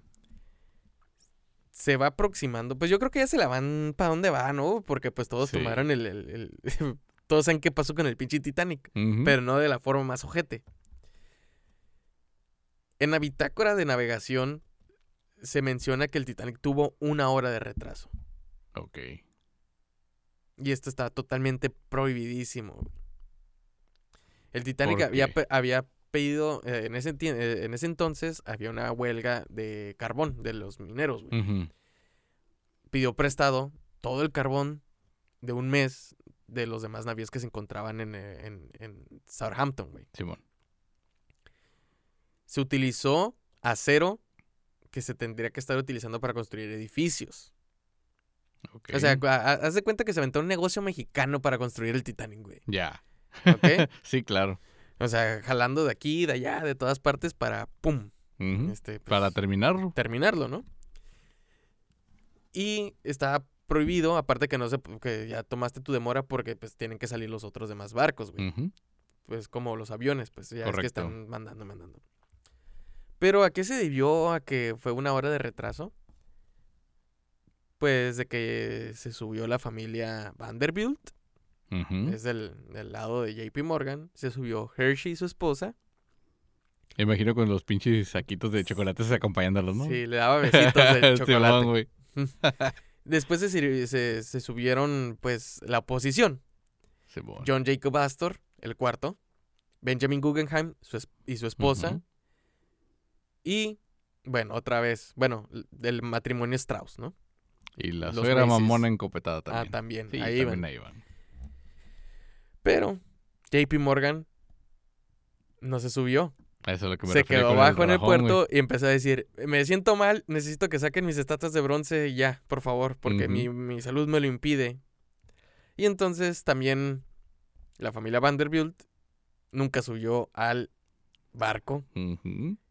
B: Se va aproximando. Pues yo creo que ya se la van para dónde va, ¿no? Porque pues todos
A: Sí.
B: tomaron el... el- el- [LAUGHS] todos saben qué pasó con el pinche Titanic. Pero no de la forma más ojete. En la bitácora de navegación se menciona que el Titanic tuvo una hora de retraso.
A: Ok.
B: Y esto está totalmente prohibidísimo. El Titanic
A: ¿Por
B: había, había pedido, eh, en, ese, eh, en ese entonces había una huelga de carbón de los mineros, güey. Pidió prestado todo el carbón de un mes de los demás navíos que se encontraban en, eh, en, en Southampton, güey.
A: Simón.
B: Se utilizó acero que se tendría que estar utilizando para construir edificios. O sea, haz de cuenta que se aventó un negocio mexicano para construir el Titanic, güey.
A: Ya.
B: ¿Ok? [LAUGHS]
A: sí, claro.
B: O sea, jalando de aquí, de allá, de todas partes para, ¡pum! Este, pues,
A: Para terminarlo.
B: terminarlo, ¿no? Y está prohibido, aparte que no se, que ya tomaste tu demora porque pues tienen que salir los otros demás barcos, güey. Pues como los aviones, pues ya es que están mandando, mandando. Pero ¿a qué se debió a que fue una hora de retraso? Pues de que se subió la familia Vanderbilt, Es del, del lado de JP Morgan, se subió Hershey y su esposa,
A: Me Imagino con los pinches saquitos de chocolates acompañándolos, ¿no?
B: sí, le daba besitos de [LAUGHS] chocolate. [LAUGHS] Después se, se, se subieron, pues, la oposición. John Jacob Astor, el cuarto. Benjamin Guggenheim su y su esposa. Y, bueno, otra vez, bueno, del matrimonio Strauss, ¿no?
A: Y la
B: los
A: suegra
B: Macy's.
A: mamona encopetada también.
B: Ah, también.
A: Sí,
B: ahí
A: también ahí van.
B: Pero JP Morgan no se subió.
A: Eso es lo que me
B: Se quedó
A: con
B: abajo en el puerto y empezó a decir, me siento mal, necesito que saquen mis estatuas de bronce ya, por favor, porque mi, mi salud me lo impide. Y entonces también la familia Vanderbilt nunca subió al barco.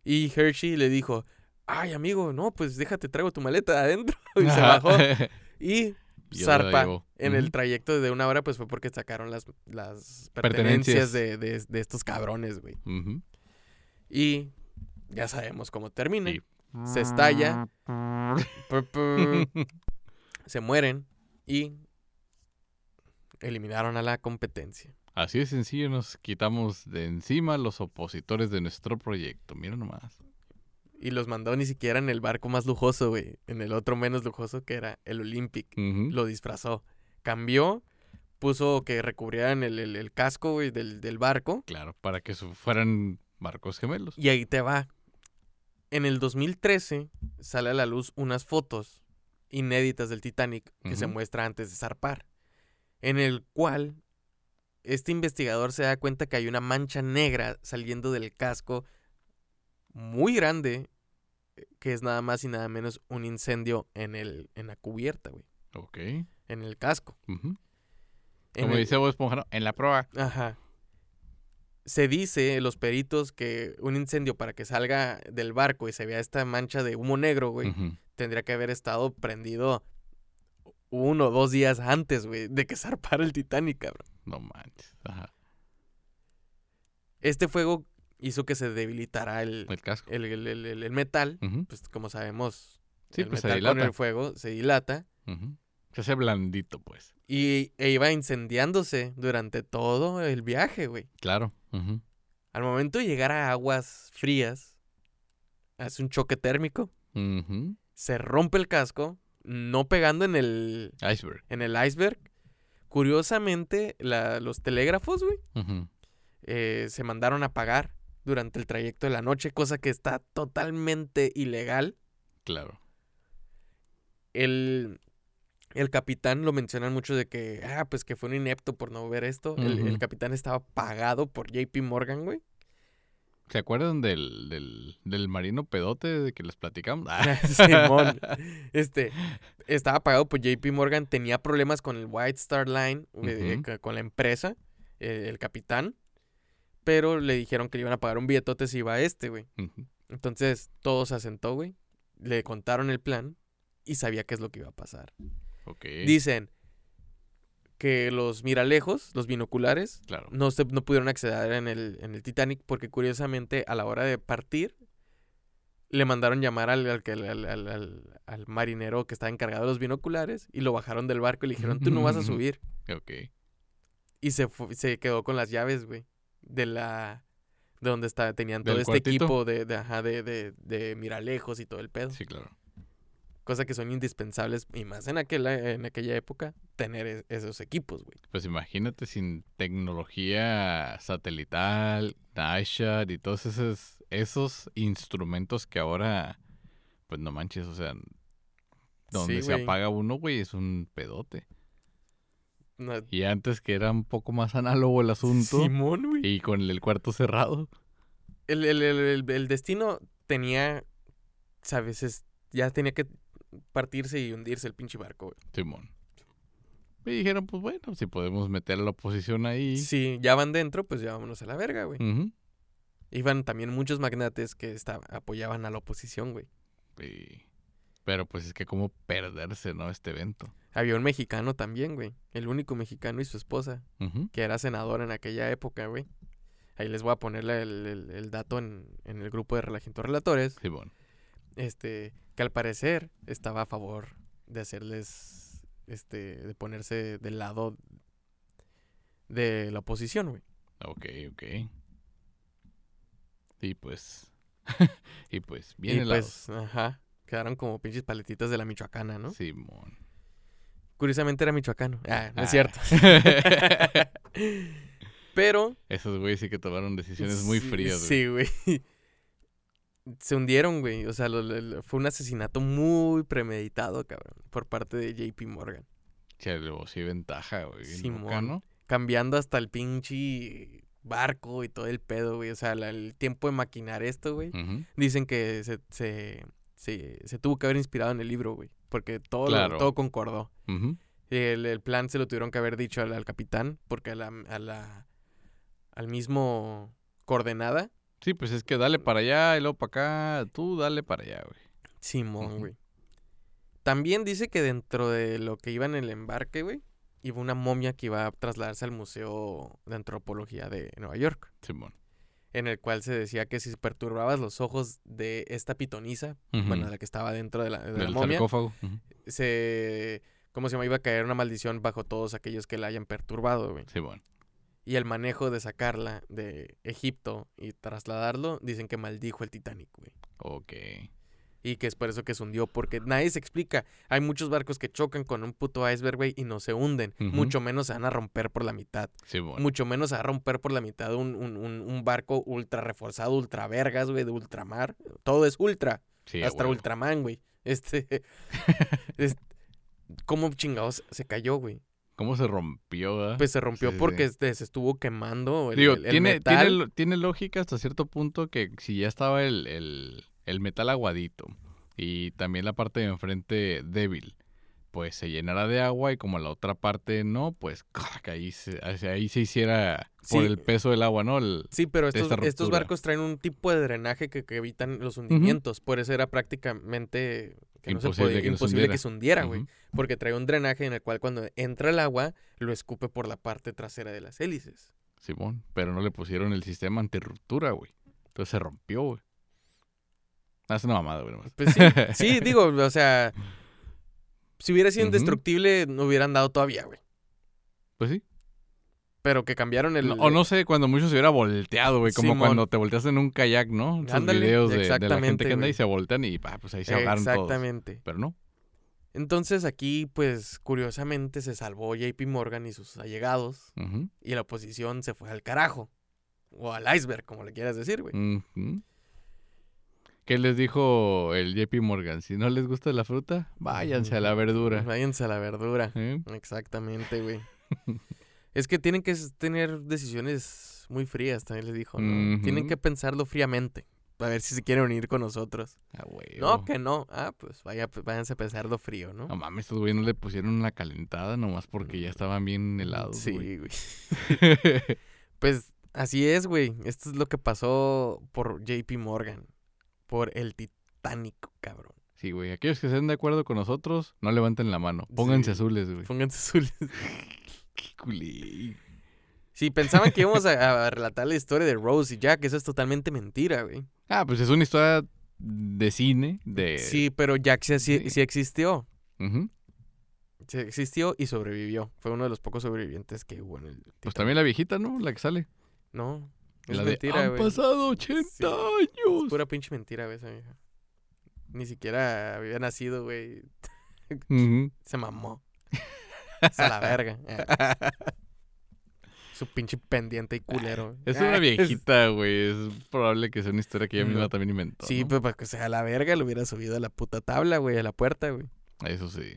B: Y Hershey le dijo, ay amigo, no, pues déjate, traigo tu maleta de adentro. [LAUGHS] Y se bajó [LAUGHS] y Zarpa. En el trayecto de una hora, pues fue porque sacaron las, las
A: Pertenencias.
B: pertenencias de, de- de estos cabrones, güey. Y ya sabemos cómo termina.
A: Sí.
B: Se estalla. [LAUGHS] se mueren y eliminaron a la competencia.
A: Así de sencillo nos quitamos de encima los opositores de nuestro proyecto. Mira nomás.
B: Y los mandó ni siquiera en el barco más lujoso, güey. En el otro menos lujoso que era el Olympic. Lo disfrazó. Cambió. Puso que recubrieran el, el- el casco, güey, del, del barco.
A: Claro, para que fueran barcos gemelos.
B: Y ahí te va. En el 2013 sale a la luz unas fotos inéditas del Titanic que se muestra antes de zarpar. En el cual este investigador se da cuenta que hay una mancha negra saliendo del casco muy grande, eh, que es nada más y nada menos un incendio en, el, en la cubierta, güey.
A: Ok.
B: En el casco. En
A: Como
B: el-
A: dice Bob Esponja, en la prueba.
B: Ajá. Se dice, los peritos, que un incendio para que salga del barco y se vea esta mancha de humo negro, güey, tendría que haber estado prendido uno o dos días antes, güey, de que [LAUGHS] zarpara el Titanic, cabrón.
A: No manches. Ajá.
B: Este fuego hizo que se debilitara el,
A: El casco.
B: el, el- el- metal. Pues como sabemos,
A: Sí,
B: el
A: pues se
B: metal con el fuego se dilata.
A: Ujú. Se hace blandito, pues.
B: Y e iba incendiándose durante todo el viaje, güey.
A: Claro.
B: Al momento de llegar a aguas frías, hace un choque térmico, se rompe el casco, no pegando en el,
A: Iceberg.
B: en el iceberg. Curiosamente, la- los telégrafos, güey, eh, se mandaron a apagar durante el trayecto de la noche, cosa que está totalmente ilegal.
A: Claro.
B: El, el capitán lo mencionan mucho de que, ah, pues que fue un inepto por no ver esto. El, capitán estaba pagado por JP Morgan, güey.
A: ¿Se acuerdan del, del, del marino pedote de que les platicamos? [LAUGHS] Ah.
B: Simón. [LAUGHS] Este, estaba pagado por JP Morgan, tenía problemas con el White Star Line, eh, con la empresa, eh, el capitán, pero le dijeron que le iban a pagar un billetote si iba a este, güey. Entonces todo se asentó, güey. Le contaron el plan y sabía qué es lo que iba a pasar.
A: Ok.
B: Dicen que los miralejos, los binoculares,
A: Claro.
B: no, se, no pudieron acceder en el, en el Titanic porque curiosamente a la hora de partir le mandaron llamar al, al, al- al- marinero que estaba encargado de los binoculares y lo bajaron del barco y le dijeron, tú no vas a [LAUGHS] subir.
A: Ok.
B: Y se, se quedó con las llaves, güey, de la... De donde está, tenían todo
A: ¿Del
B: este
A: cuartito?
B: equipo de, de, ajá, de, de, de miralejos y todo el pedo.
A: Sí, claro.
B: Cosa que son indispensables, y más en, aquel, en aquella época, tener es- esos equipos, güey.
A: Pues imagínate sin tecnología satelital, NISHAT y todos esos, esos instrumentos que ahora, pues no manches, o sea, donde
B: Sí,
A: se apaga uno, güey, es un pedote.
B: No,
A: Y antes que era un poco más análogo el asunto
B: Simón, güey.
A: y con el cuarto cerrado.
B: El, el- el- destino tenía, sabes, Es- ya tenía que partirse y hundirse el pinche barco, güey.
A: Simón. Y dijeron, pues bueno, si podemos meter a la oposición ahí.
B: Si ya van dentro, pues ya vámonos a la verga, güey. Iban también muchos magnates que esta- apoyaban a la oposición, güey.
A: Y- Pero pues es que cómo perderse, ¿no? Este evento.
B: Había un mexicano también, güey. El único mexicano y su esposa, que era senador en aquella época, güey. Ahí les voy a ponerle el, el- el dato en, en el grupo de Relajientos Relatores.
A: Simón.
B: Este, que al parecer estaba a favor de hacerles, este, de ponerse del lado de la oposición, güey.
A: Ok, ok. Y pues. [LAUGHS] y pues, bien
B: y
A: helados.
B: pues, ajá, quedaron como pinches paletitas de la michoacana, ¿no?
A: Simón.
B: Curiosamente era michoacano. Ah, no es
A: Ah.
B: cierto. [LAUGHS] Pero
A: Esos güeyes sí que tomaron decisiones muy frías, güey.
B: Sí, güey. Se hundieron, güey. O sea, lo- lo- lo- fue un asesinato muy premeditado, cabrón, por parte de JP Morgan.
A: Che, luego sí ventaja, güey.
B: Simón. Cambiando hasta el pinche barco y todo el pedo, güey. O sea, la- el tiempo de maquinar esto, güey. Dicen que se, se, se, se tuvo que haber inspirado en el libro, güey. Porque todo, lo- todo concordó. El, el plan se lo tuvieron que haber dicho al, al capitán, porque a la, a la, al mismo coordenada,
A: Sí, pues es que dale para allá y luego para acá. Tú dale para allá, güey.
B: Simón, güey. También dice que dentro de lo que iba en el embarque, güey, iba una momia que iba a trasladarse al Museo de Antropología de Nueva York,
A: Simón.
B: En el cual se decía que si perturbabas los ojos de esta pitonisa, bueno,
A: Ujú.
B: la que estaba dentro de la, de la momia,
A: sarcófago.
B: Se... ¿Cómo se llama? Iba a caer una maldición bajo todos aquellos que la hayan perturbado, güey.
A: Simón.
B: Y el manejo de sacarla de Egipto y trasladarlo, dicen que maldijo el Titanic, güey.
A: Ok.
B: Y que es por eso que se hundió, porque nadie se explica. Hay muchos barcos que chocan con un puto iceberg, güey, y no se hunden. Mucho menos se van a romper por la mitad.
A: Simón.
B: Mucho menos se va a romper por la mitad un, un, un- un barco ultra reforzado, ultra vergas, güey, de ultramar. Todo es ultra.
A: Sí,
B: hasta. Ultraman, güey. [LAUGHS] Este. [LAUGHS] es- ¿Cómo chingados se cayó, güey?
A: ¿Cómo se rompió, ah?
B: Pues se rompió
A: Sí, sí,
B: porque
A: sí.
B: este, se estuvo quemando el,
A: Digo,
B: el- el
A: tiene,
B: metal.
A: tiene, lógica hasta cierto punto que si ya estaba el, el, el metal aguadito y también la parte de enfrente débil, pues se llenara de agua y como la otra parte no, pues que ahí se, ahí se hiciera por
B: Sí.
A: el peso del agua, ¿no? El-
B: Sí, pero estos, estos barcos traen un tipo de drenaje que, que evitan los hundimientos. Por eso era prácticamente que no se
A: Imposible
B: podía-
A: que se
B: imposible
A: hundiera.
B: que se hundiera, güey. Porque trae un drenaje en el cual cuando entra el agua, lo escupe por la parte trasera de las hélices.
A: Simón, pero no le pusieron el sistema antirruptura, güey. Entonces se rompió, güey. Ah, es una mamada, güey.
B: Pues sí, [LAUGHS] sí, digo, o sea, si hubiera sido
A: Ujú.
B: indestructible, no hubieran dado todavía, güey.
A: Pues sí.
B: Pero que cambiaron el...
A: No- o no sé, cuando mucho se hubiera volteado, güey. Como
B: Simón.
A: cuando te volteas en un kayak, ¿no? Esos
B: Ándale,
A: videos de, de la gente que anda
B: güey.
A: y se voltean y ah, pues ahí se ahogaron todos.
B: Exactamente.
A: Pero no.
B: Entonces aquí, pues, curiosamente se salvó JP Morgan y sus allegados.
A: Ujú,
B: Y la oposición se fue al carajo. O al iceberg, como le quieras decir, güey.
A: ujú. ¿Qué les dijo el JP Morgan? Si no les gusta la fruta, váyanse a la verdura.
B: Váyanse a la verdura.
A: ¿Eh?
B: Exactamente, güey. [LAUGHS] es que tienen que tener decisiones muy frías, también les dijo, ¿no? Tienen que pensarlo fríamente. A ver si se quieren unir con nosotros.
A: Ah, güey.
B: No, que no. Ah, pues vaya, váyanse a pensarlo frío, ¿no?
A: No mames, estos güeyes no le pusieron una calentada nomás porque ya estaban bien helados,
B: Sí,
A: güey. [LAUGHS]
B: Pues así es, güey. Esto es lo que pasó por JP Morgan. Por el Titanic, cabrón.
A: sí, güey. Aquellos que estén de acuerdo con nosotros, no levanten la mano. Pónganse
B: Sí.
A: azules, güey.
B: Pónganse azules. [LAUGHS]
A: Qué culé.
B: Si pensaban que íbamos a, [LAUGHS] a relatar la historia de Rose y Jack, eso es totalmente mentira, güey.
A: Ah, pues es una historia de cine, de...
B: Sí, pero Jack sí, sí-
A: sí.
B: sí existió.
A: Ujú.
B: Sí existió y sobrevivió. Fue uno de los pocos sobrevivientes que hubo en el
A: Pues también la viejita, ¿no? La que sale.
B: No, es
A: la de,
B: mentira,
A: Han
B: güey.
A: pasado 80
B: Sí.
A: años.
B: Es pura pinche mentira, güey, esa vieja. Ni siquiera había nacido, güey. [LAUGHS] Se mamó. Es a la verga. [LAUGHS] Su pinche pendiente y culero.
A: Es una [LAUGHS] viejita, güey. Es probable que sea una historia que ella misma
B: No.
A: también inventó.
B: Sí,
A: ¿no?
B: pues para que sea a la verga, lo hubiera subido a la puta tabla, güey, a la puerta, güey.
A: Eso sí.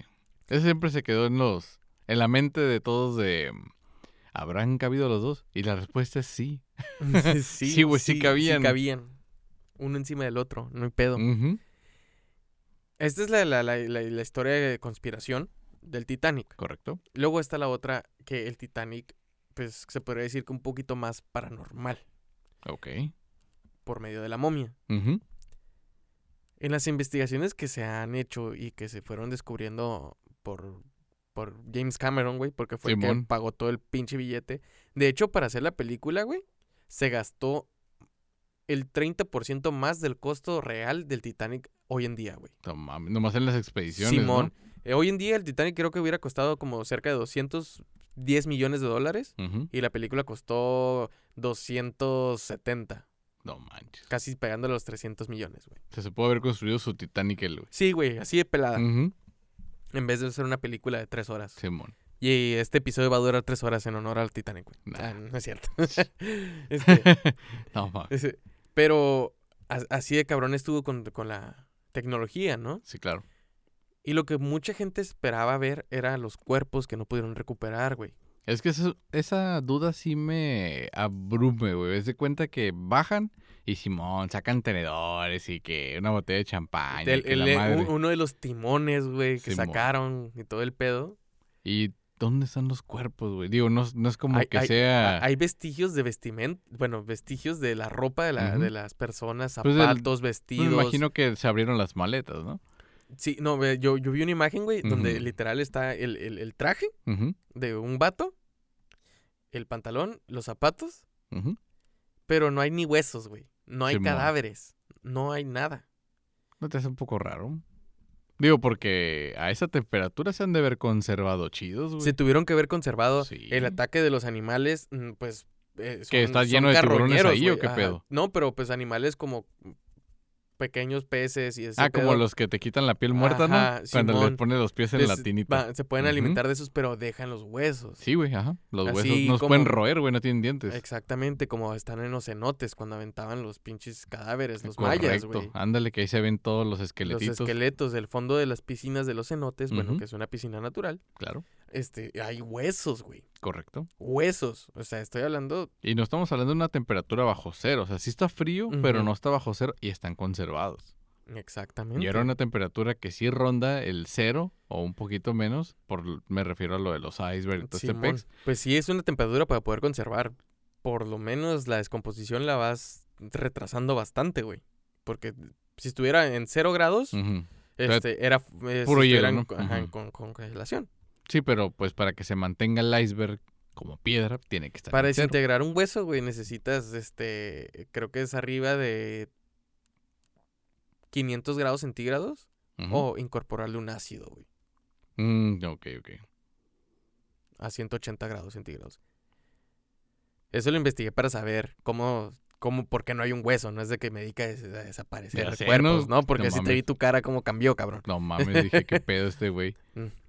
A: Eso siempre se quedó en los. en la mente de todos de. ¿Habrán cabido los dos? Y la respuesta es sí. [LAUGHS] [LAUGHS] Sí, güey, sí cabían.
B: Sí cabían. Uno encima del otro, no hay pedo. Esta es la, la, la, la- historia de conspiración del Titanic.
A: Correcto.
B: Luego está la otra, que el Titanic, pues se podría decir que un poquito más paranormal,
A: Ok.
B: por medio de la momia. En las investigaciones que se han hecho y que se fueron descubriendo por, por James Cameron, güey, porque fue el que
A: Simón.
B: pagó todo el pinche billete. De hecho, para hacer la película, güey, se gastó el 30% más del costo real del Titanic hoy en día, güey.
A: No mames, Nomás en las expediciones.
B: Simón.
A: ¿no?
B: Eh, hoy en día el Titanic creo que hubiera costado como cerca de 210 millones de dólares y la película costó 270,
A: No manches.
B: casi pegándole a los 300 millones, güey.
A: O sea, se puede haber construido su Titanic, el güey.
B: Sí, güey, así de pelada.
A: Ujú.
B: En vez de ser una película de tres horas.
A: Simón.
B: Y este episodio va a durar tres horas en honor al Titanic, güey.
A: Nah.
B: Ah, no es cierto. [LAUGHS] [LAUGHS] Este,
A: no
B: ese- pero así de cabrón estuvo con, con la tecnología, ¿no?
A: Sí, claro.
B: Y lo que mucha gente esperaba ver era los cuerpos que no pudieron recuperar, güey.
A: Es que eso- esa duda sí me abrume, güey. Es de cuenta que bajan y Simón sacan tenedores y que una botella de
B: un- uno de los timones, güey, que
A: Simón.
B: sacaron y todo el pedo.
A: ¿Y dónde están los cuerpos, güey? Digo, no, no es como
B: Hay-
A: que
B: hay-
A: sea.
B: Hay vestigios de vestimenta, bueno, vestigios de la ropa de, la- de las personas,
A: Pues
B: zapatos,
A: me
B: vestidos.
A: imagino que se abrieron las maletas, ¿no?
B: Sí, no, yo, yo vi una imagen, güey, donde literal está el, el- el traje de un vato, el pantalón, los zapatos, pero no hay ni huesos, güey. No hay cadáveres. No hay nada.
A: ¿No te hace un poco raro? Digo, porque a esa temperatura se han de ver conservado chidos, güey.
B: Se tuvieron que haber conservado
A: Sí.
B: el ataque de los animales, mm, pues... eh,
A: ¿Que está lleno de tiburones ahí o qué
B: ajá.
A: pedo?
B: No, pero pues animales como pequeños peces y ese
A: Ah, como los que te quitan la piel muerta,
B: Ajá,
A: ¿no? Cuando le
B: Simón.
A: pones los pies en
B: Pues,
A: la tinita.
B: va- se pueden alimentar de esos, pero dejan los huesos.
A: Sí, güey, ajá. Los
B: Así
A: huesos no se
B: como-
A: pueden roer, güey, no tienen dientes.
B: Exactamente, como están en los cenotes cuando aventaban los pinches cadáveres, los mayas, güey.
A: Ándale, que ahí se ven todos los
B: Los
A: esqueletitos.
B: esqueletos del fondo de las piscinas de los cenotes, bueno, que es una piscina natural,
A: Claro,
B: este, hay huesos, güey.
A: correcto.
B: Huesos. O sea, estoy hablando.
A: Y no estamos hablando de una temperatura bajo cero. O sea, sí está frío, pero no está bajo cero y están conservados.
B: Exactamente.
A: Y era una temperatura que sí ronda el cero o un poquito menos. Por, me refiero a lo de los icebergs y todo este.
B: Pues sí, es una temperatura para poder conservar. Por lo menos la descomposición la vas retrasando bastante, güey. Porque si estuviera en cero grados, este, era eh, si
A: puro hielo,
B: con, con congelación.
A: Sí, pero pues para que se mantenga el iceberg como piedra, tiene que estar
B: Para desintegrar un hueso, güey, necesitas, este, creo que es arriba de 500 grados centígrados o incorporarle un ácido, güey,
A: Mm, ok, ok.
B: a 180 grados centígrados. Eso lo investigué para saber cómo, cómo, por qué no hay un hueso, no es de que me dedica a des- a desaparecer cuerpos,
A: ¿no?
B: Porque
A: No
B: así te vi tu cara como cambió, cabrón.
A: No mames, dije, qué pedo este güey. [LAUGHS]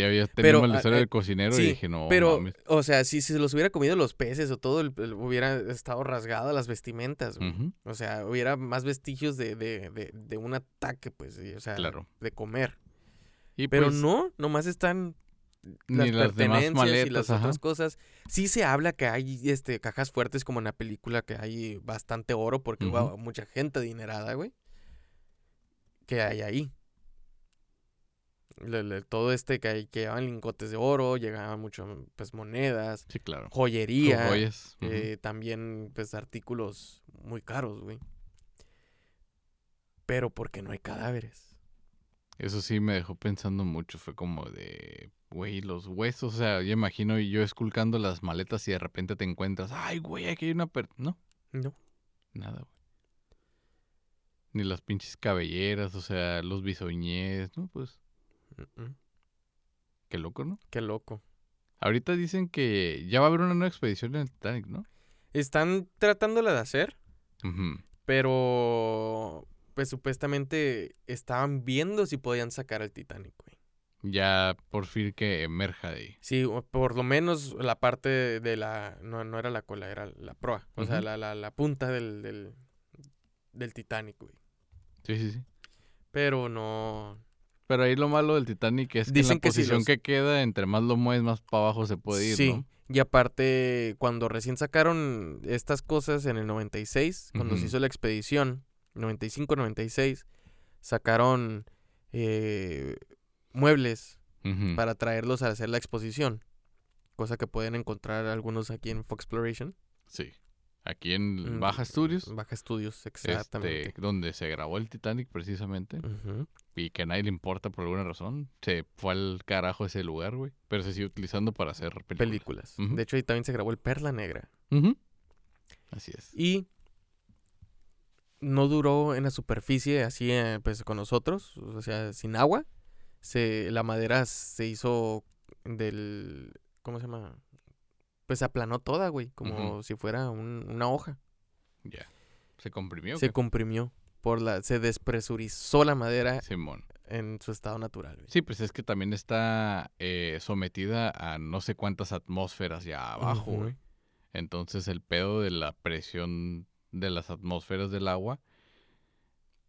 A: Ya había tenido
B: ah,
A: historia
B: eh,
A: del cocinero
B: sí,
A: y dije, no
B: Pero,
A: mames.
B: o sea, si se los hubiera comido los peces o todo, el- el- hubiera estado rasgada las vestimentas, O sea, hubiera más vestigios de, de, de, de un ataque, pues, y, o sea,
A: Claro.
B: de comer.
A: Y
B: Pero
A: pues,
B: no, nomás están las
A: ni las demás
B: pertenencias y
A: maletas,
B: las
A: ajá.
B: otras cosas. Sí se habla que hay este cajas fuertes como en la película que hay bastante oro porque hubo mucha gente adinerada, güey. Que hay ahí. Le- le- todo este que, hay, que llevaban lingotes de oro, llegaban mucho pues monedas,
A: Sí, claro.
B: joyería,
A: Joyas,
B: eh, también pues artículos muy caros, güey. Pero porque no hay cadáveres.
A: Eso sí me dejó pensando mucho. Fue como de, güey, los huesos. O sea, yo imagino yo esculcando las maletas y de repente te encuentras, ay, güey, aquí hay una per... No,
B: No.
A: nada, güey. Ni las pinches cabelleras, o sea, los bisoñés, ¿no? Pues,
B: Mm,
A: qué loco, ¿no?
B: Qué loco.
A: Ahorita dicen que ya va a haber una nueva expedición en el Titanic, ¿no?
B: Están tratándola de hacer, pero pues supuestamente estaban viendo si podían sacar al Titanic, güey.
A: Ya por fin que emerja de ahí.
B: Sí, por lo menos la parte de la... No, no era la cola, era la proa. O sea, la, la, la punta del, del, del Titanic, güey.
A: Sí, sí, sí.
B: Pero no...
A: Pero ahí lo malo del Titanic es que
B: Dicen
A: en la
B: que si
A: posición
B: los-
A: que queda, entre más lo mueves, más para abajo se puede ir,
B: sí.
A: ¿no?
B: Y aparte, cuando recién sacaron estas cosas en el 96, cuando se
A: Ujú.
B: hizo la expedición, 95-96, sacaron eh, muebles para traerlos a hacer la exposición. Cosa que pueden encontrar algunos aquí en Fox Exploration.
A: Sí. Aquí en
B: Mm,
A: Baja Studios,
B: Baja Estudios, exactamente.
A: este, donde se grabó el Titanic precisamente, y que a nadie le importa por alguna razón, se fue al carajo ese lugar, güey. Pero se sigue utilizando para hacer películas.
B: Películas. De hecho, ahí también se grabó el Perla Negra.
A: Así es.
B: Y no duró en la superficie así eh, pues con nosotros, o sea, sin agua. Se, la madera se hizo del... ¿Cómo se llama? Pues se aplanó toda, güey, como si fuera un- una hoja.
A: Ya. ¿Se comprimió?
B: Se
A: qué?
B: comprimió. Por la, se despresurizó la madera
A: Simón.
B: en su estado natural. güey.
A: Sí, pues es que también está eh, sometida a no sé cuántas atmósferas ya abajo, güey. Entonces el pedo de la presión de las atmósferas del agua.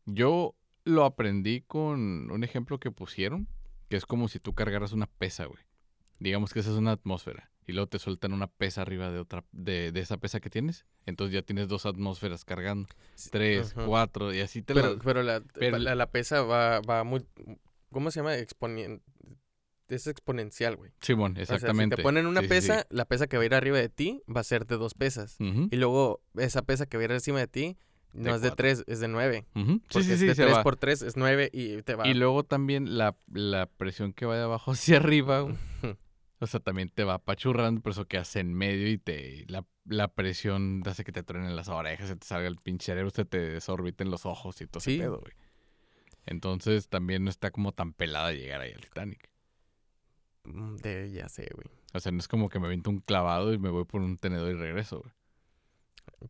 A: Yo lo aprendí con un ejemplo que pusieron, que es como si tú cargaras una pesa, güey. Digamos que esa es una atmósfera. Y luego te sueltan una pesa arriba de otra, de, de esa pesa que tienes. Entonces ya tienes dos atmósferas cargando.
B: Sí,
A: Tres,
B: ajá.
A: cuatro, y así te
B: Pero,
A: las-
B: pero, la,
A: pero-
B: la, la pesa va, va muy... ¿Cómo se llama? Exponien- Es exponencial, güey.
A: Simón,
B: O sea, si
A: exactamente.
B: te ponen una
A: Sí, sí, sí.
B: pesa, la pesa que va a ir arriba de ti va a ser de dos pesas. Y luego esa pesa que va a ir encima de ti no
A: De
B: es de tres, es de nueve.
A: Sí,
B: Porque
A: sí,
B: es
A: sí,
B: de
A: se
B: tres
A: va.
B: por tres es nueve y te va.
A: Y luego también la, la presión que va de abajo [LAUGHS] hacia arriba. [LAUGHS] O sea, también te va apachurrando, por eso que hace en medio y te la, la presión hace que te truenen las orejas, se te salga el pinche cerebro, se te desorbiten los ojos y todo
B: Sí.
A: ese pedo, güey. Entonces también no está como tan pelada llegar ahí al Titanic.
B: Mm, De, ya sé, güey.
A: O sea, no es como que me viento un clavado y me voy por un tenedor y regreso, güey.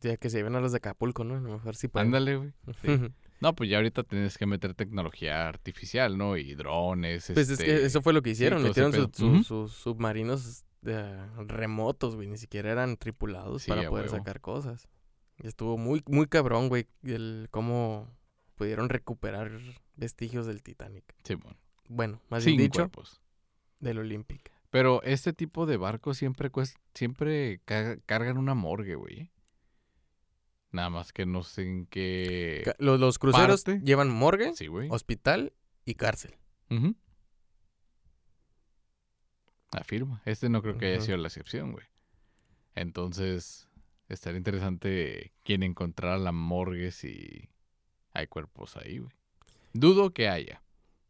B: Ya que se lleven a los de Acapulco, ¿no? A lo mejor sí pueden.
A: Ándale, güey. sí. [LAUGHS] No, pues ya ahorita tienes que meter tecnología artificial, ¿no? Y drones,
B: Pues es que
A: este,
B: eso fue lo que hicieron.
A: ese
B: Metieron su- su- sus submarinos eh, remotos, güey. Ni siquiera eran tripulados
A: Sí,
B: para poder
A: huevo.
B: sacar cosas. Y estuvo muy, muy cabrón, güey, el cómo pudieron recuperar vestigios del Titanic.
A: Simón.
B: Bueno, más bien dicho,
A: cuerpos.
B: del Olympic.
A: Pero este tipo de barcos siempre siempre ca- cargan una morgue, güey. Nada más que no sé en qué.
B: Los, los cruceros
A: parte.
B: llevan morgue,
A: Sí,
B: hospital y cárcel.
A: Ujú. Afirma. Este no creo que haya sido la excepción, güey. Entonces, estaría interesante quién encontrara la morgue si hay cuerpos ahí, güey. Dudo que haya,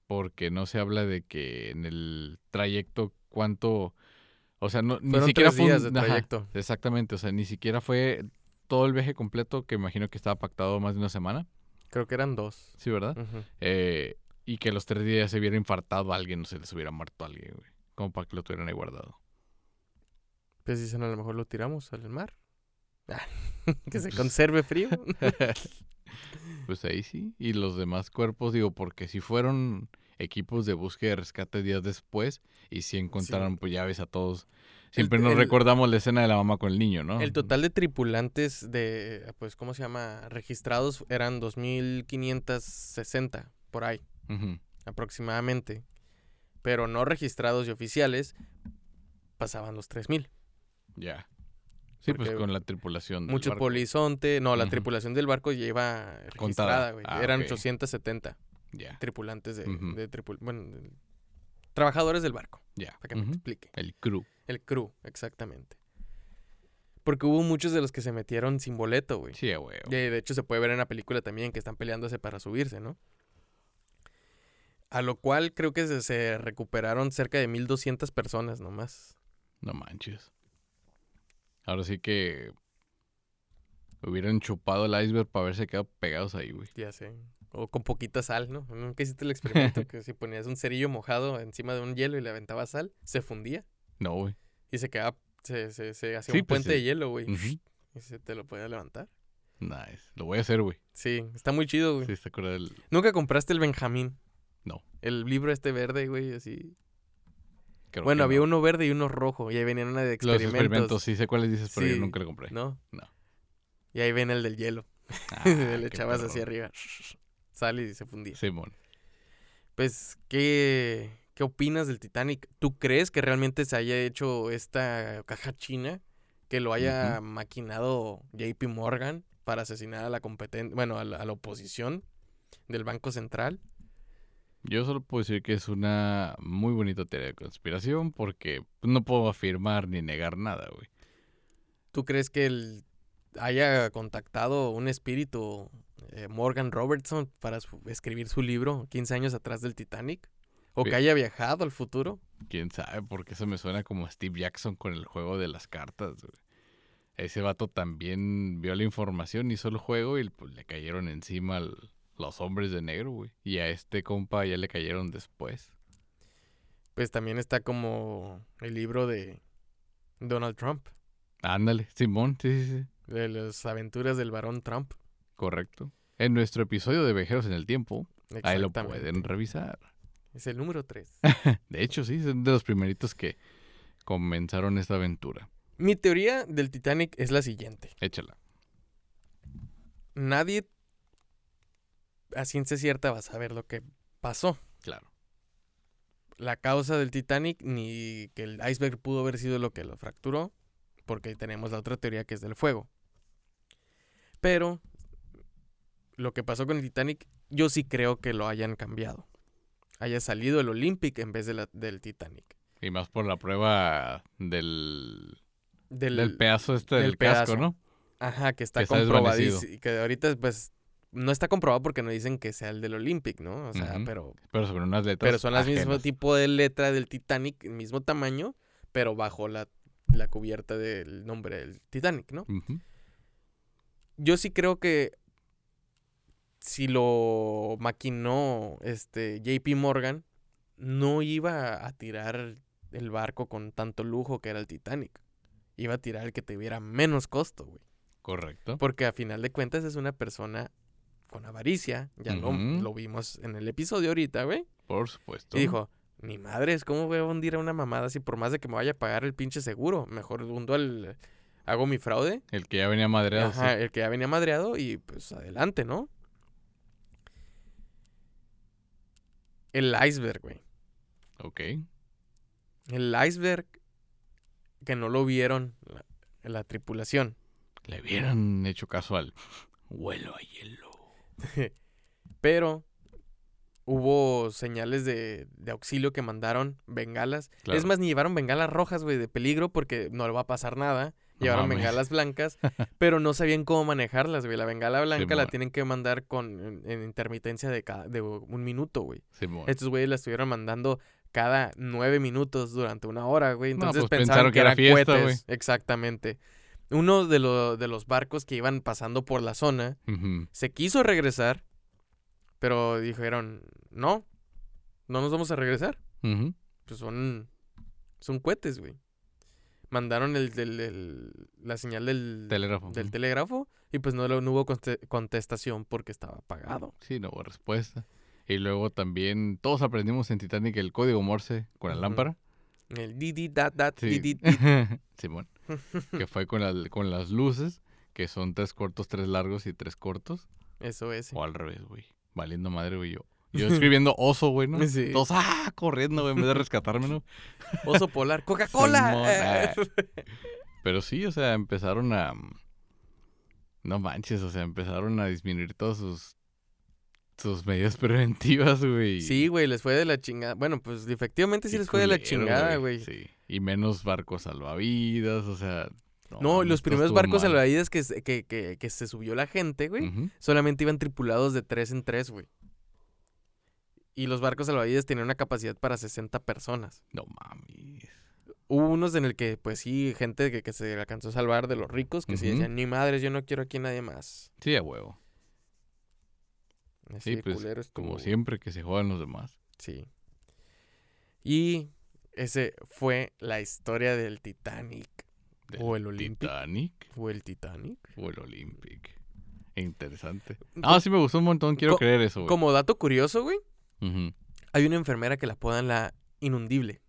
A: porque no se habla de que en el trayecto cuánto, o sea, no, ni siquiera
B: tres
A: fue un-
B: días de
A: ajá,
B: trayecto.
A: exactamente, o sea, ni siquiera fue todo el viaje completo, que imagino que estaba pactado más de una semana,
B: Creo que eran dos.
A: sí, ¿verdad? Eh, y que los tres días se hubiera infartado a alguien o se les hubiera muerto a alguien, güey. Como para que lo tuvieran ahí guardado.
B: Pues dicen, a lo mejor lo tiramos al mar. Ah, [LAUGHS] que se conserve frío. [LAUGHS]
A: Pues ahí sí. Y los demás cuerpos, digo, porque si fueron equipos de búsqueda y rescate días después y si encontraron, pues ya ves a todos. Siempre nos
B: el-
A: recordamos la escena de la mamá con el niño, ¿no?
B: El total de tripulantes de, pues, ¿cómo se llama? Registrados eran 2.560, por ahí, aproximadamente. Pero no registrados y oficiales pasaban los 3.000.
A: Ya. Sí, pues con la tripulación. del
B: Mucho
A: barco.
B: polizonte. No, la tripulación del barco lleva registrada, güey.
A: Ah,
B: eran
A: ok.
B: 870
A: Ya,
B: tripulantes de, de bueno, de- trabajadores del barco,
A: ya.
B: para que me explique.
A: El crew.
B: El crew, exactamente. Porque hubo muchos de los que se metieron sin boleto, güey.
A: Sí, güey.
B: Y de hecho se puede ver en la película también que están peleándose para subirse, ¿no? A lo cual creo que se, se recuperaron cerca de 1200 personas nomás.
A: No manches. Ahora sí que hubieran chupado el iceberg para haberse quedado pegados ahí, güey.
B: Ya sé. O con poquita sal, ¿no? Nunca hiciste el [LAUGHS] experimento que si ponías un cerillo mojado encima de un hielo y le aventabas sal, se fundía
A: No, güey.
B: Y se quedaba, se, se, se hacía
A: Sí,
B: un
A: pues,
B: puente
A: sí.
B: de hielo, güey.
A: Ujú.
B: Y se te lo podía levantar.
A: Nice. Lo voy a hacer, güey.
B: Sí, está muy chido, güey.
A: Sí, está acuerdas del...
B: ¿Nunca compraste el Benjamín?
A: No.
B: El libro este verde, güey, así.
A: creo
B: bueno, había
A: no.
B: uno verde y uno rojo. Y ahí venían una de
A: Los
B: experimentos.
A: experimentos, sí sé cuáles dices, pero
B: Sí.
A: yo nunca lo compré.
B: ¿No?
A: No.
B: Y ahí ven el del hielo.
A: Ah, [LAUGHS]
B: Le echabas así arriba. Sale y se fundía.
A: Simón.
B: Pues, ¿qué, ¿qué opinas del Titanic? ¿Tú crees que realmente se haya hecho esta caja china? Que lo haya maquinado JP Morgan para asesinar a la competencia, bueno, a la, a la oposición del Banco Central.
A: Yo solo puedo decir que es una muy bonita teoría de conspiración porque no puedo afirmar ni negar nada, güey.
B: ¿Tú crees que él haya contactado un espíritu, eh, Morgan Robertson, para su- escribir su libro 15 años atrás del Titanic? ¿O que haya viajado al futuro?
A: Quién sabe, porque eso me suena como Steve Jackson con el juego de las cartas, güey. Ese vato también vio la información, hizo el juego y pues, le cayeron encima al- los hombres de negro, güey. Y a este compa ya le cayeron después.
B: Pues también está como el libro de Donald Trump,
A: Ándale, Simón, sí, sí, sí.
B: de las aventuras del varón Trump.
A: Correcto. En nuestro episodio de Vejeros en el Tiempo, ahí lo pueden revisar.
B: Es el número 3. [LAUGHS]
A: De hecho, sí, son de los primeritos que comenzaron esta aventura.
B: Mi teoría del Titanic es la siguiente.
A: Échala.
B: Nadie a ciencia cierta va a saber lo que pasó.
A: Claro.
B: La causa del Titanic ni que el iceberg pudo haber sido lo que lo fracturó, porque tenemos la otra teoría que es del fuego. Pero lo que pasó con el Titanic, yo sí creo que lo hayan cambiado. Haya salido el Olympic en vez de la- del Titanic.
A: Y más por la prueba del,
B: Del,
A: del pedazo este del,
B: del
A: casco,
B: pedazo.
A: ¿no?
B: Ajá, que está
A: que está
B: comprobadísimo. Que ahorita, pues, no está comprobado porque no dicen que sea el del Olympic, ¿no? O sea, pero,
A: Pero sobre unas letras.
B: pero son las mismo tipo de letra del Titanic, el mismo tamaño, pero bajo la, la cubierta del nombre del Titanic, ¿no? Yo sí creo que si lo maquinó este JP Morgan, no iba a tirar el barco con tanto lujo que era el Titanic. Iba a tirar el que tuviera menos costo, güey.
A: Correcto.
B: Porque a final de cuentas es una persona con avaricia. Ya lo- lo, vimos en el episodio ahorita, güey.
A: Por supuesto.
B: Y dijo, ni madres, ¿cómo voy a hundir a una mamada así por más de que me vaya a pagar el pinche seguro? Mejor hundo al... Hago mi fraude.
A: El que ya venía madreado.
B: Ajá,
A: sí.
B: el que ya venía madreado y pues adelante, ¿no? El iceberg, güey.
A: Ok.
B: El iceberg que no lo vieron la, la tripulación.
A: Le hubieran hecho caso al vuelo a hielo. [LAUGHS]
B: Pero hubo señales de, de auxilio que mandaron, bengalas.
A: Claro.
B: Es más, ni llevaron bengalas rojas, güey, de peligro porque no le va a pasar nada. Llevaron
A: mames.
B: bengalas blancas, pero no sabían cómo manejarlas, güey. La bengala blanca la tienen que mandar con en, en intermitencia de, cada, de un minuto, güey. Estos güeyes la estuvieron mandando cada nueve minutos durante una hora, güey.
A: No,
B: Entonces
A: pues
B: pensaron,
A: pensaron
B: que,
A: que era
B: eran
A: fiesta,
B: cohetes. Exactamente. Uno de, lo- de los barcos que iban pasando por la zona se quiso regresar, pero dijeron, no, no nos vamos a regresar. Pues son, son cohetes, güey. Mandaron el, el- la señal del
A: Telégrafo.
B: del telégrafo y pues no, no hubo conte- contestación porque estaba apagado.
A: Sí, no hubo respuesta. Y luego también todos aprendimos en Titanic el código Morse con la
B: Ujú.
A: lámpara.
B: El di di dat dat di
A: Sí.
B: di di. [LAUGHS]
A: Simón. [LAUGHS] que fue con, la- con las luces, que son tres cortos, tres largos y tres cortos.
B: Eso es.
A: O al revés, güey. Valiendo madre, güey. Yo, yo escribiendo oso, güey, ¿no?
B: Sí.
A: Todos, ¡ah! Corriendo, güey, en vez de rescatarme, ¿no? [LAUGHS]
B: Oso polar, Coca-Cola.
A: Ah. [LAUGHS] Pero sí, o sea, empezaron a... No manches, o sea, empezaron a disminuir todas sus... Sus medidas [LAUGHS] preventivas, güey.
B: Sí, güey, les fue de la chingada. Bueno, pues efectivamente sí les fue de la chingada, güey.
A: Sí. Y menos barcos salvavidas, o sea...
B: No, los primeros barcos
A: mal.
B: salvavidas que, se- que, que, que se subió la gente, güey, solamente iban tripulados de tres en tres, güey. Y los barcos salvavidas tenían una capacidad para 60 personas.
A: No mames.
B: Hubo unos en el que, pues sí, gente que, que se alcanzó a salvar de los ricos, que sí decían, ni madres, yo no quiero aquí a nadie más.
A: Sí, a huevo. Sí, pues,
B: culero
A: Como siempre que se jodan los demás.
B: Sí. Y ese fue la historia del Titanic.
A: Del
B: O el Olympic.
A: Titanic
B: ¿Fue el Titanic?
A: o el Olympic. Interesante. Ah, sí me gustó un montón, quiero
B: Co-
A: creer eso, güey.
B: Como dato curioso, güey, Hay una enfermera que la apodan la inundible,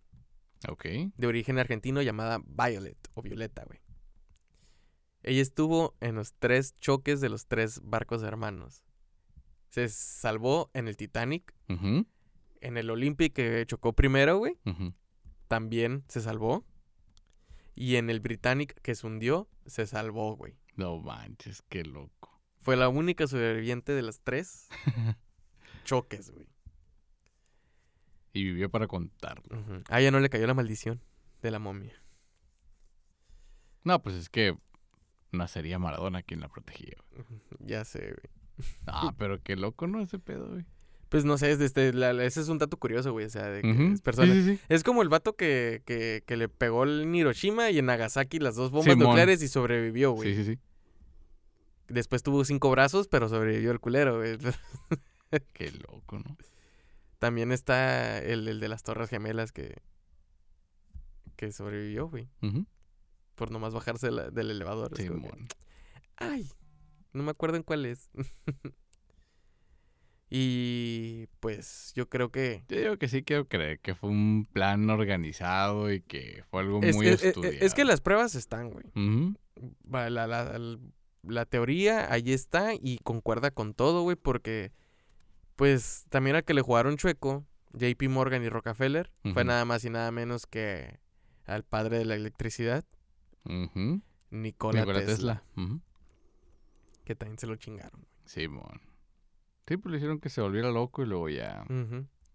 A: Ok.
B: de origen argentino llamada Violet o Violeta, güey. Ella estuvo en los tres choques de los tres barcos hermanos. Se salvó en el Titanic, en el Olympic que chocó primero, güey, también se salvó. Y en el Britannic que se hundió, se salvó, güey.
A: No manches, qué loco.
B: Fue la única sobreviviente de los tres [LAUGHS] choques, güey.
A: Y vivió para contarlo.
B: Ujú. A ella no le cayó la maldición de la momia.
A: No, pues es que nacería Maradona quien la protegía.
B: Ujú. Ya sé, güey. [LAUGHS]
A: Ah, pero qué loco, ¿no? Ese pedo, güey.
B: Pues no sé, es de este, la- ese es un dato curioso, güey. O sea, de que es persona.
A: Sí, sí, sí.
B: Es como el vato que, que, que le pegó en Hiroshima y en Nagasaki las dos bombas
A: Simón.
B: nucleares y sobrevivió, güey.
A: Sí, sí, sí.
B: Después tuvo cinco brazos, pero sobrevivió el culero, güey. [LAUGHS]
A: Qué loco, ¿no?
B: También está el, el de las Torres Gemelas que, que sobrevivió, güey. Por nomás bajarse la- del elevador. que. Ay, no me acuerdo en cuál es. [LAUGHS] y pues yo creo que...
A: Yo digo que sí quiero creer que fue un plan organizado y que fue algo
B: Es,
A: muy
B: es- es-
A: estudiado.
B: es que las pruebas están, güey. La, la- la- la teoría ahí está y concuerda con todo, güey, porque pues también al que le jugaron chueco, JP Morgan y Rockefeller, fue nada más y nada menos que al padre de la electricidad,
A: Ujú.
B: Nikola,
A: Nikola
B: Tesla, que también se lo chingaron. güey.
A: Simón. Sí, pues le hicieron que se volviera loco y luego ya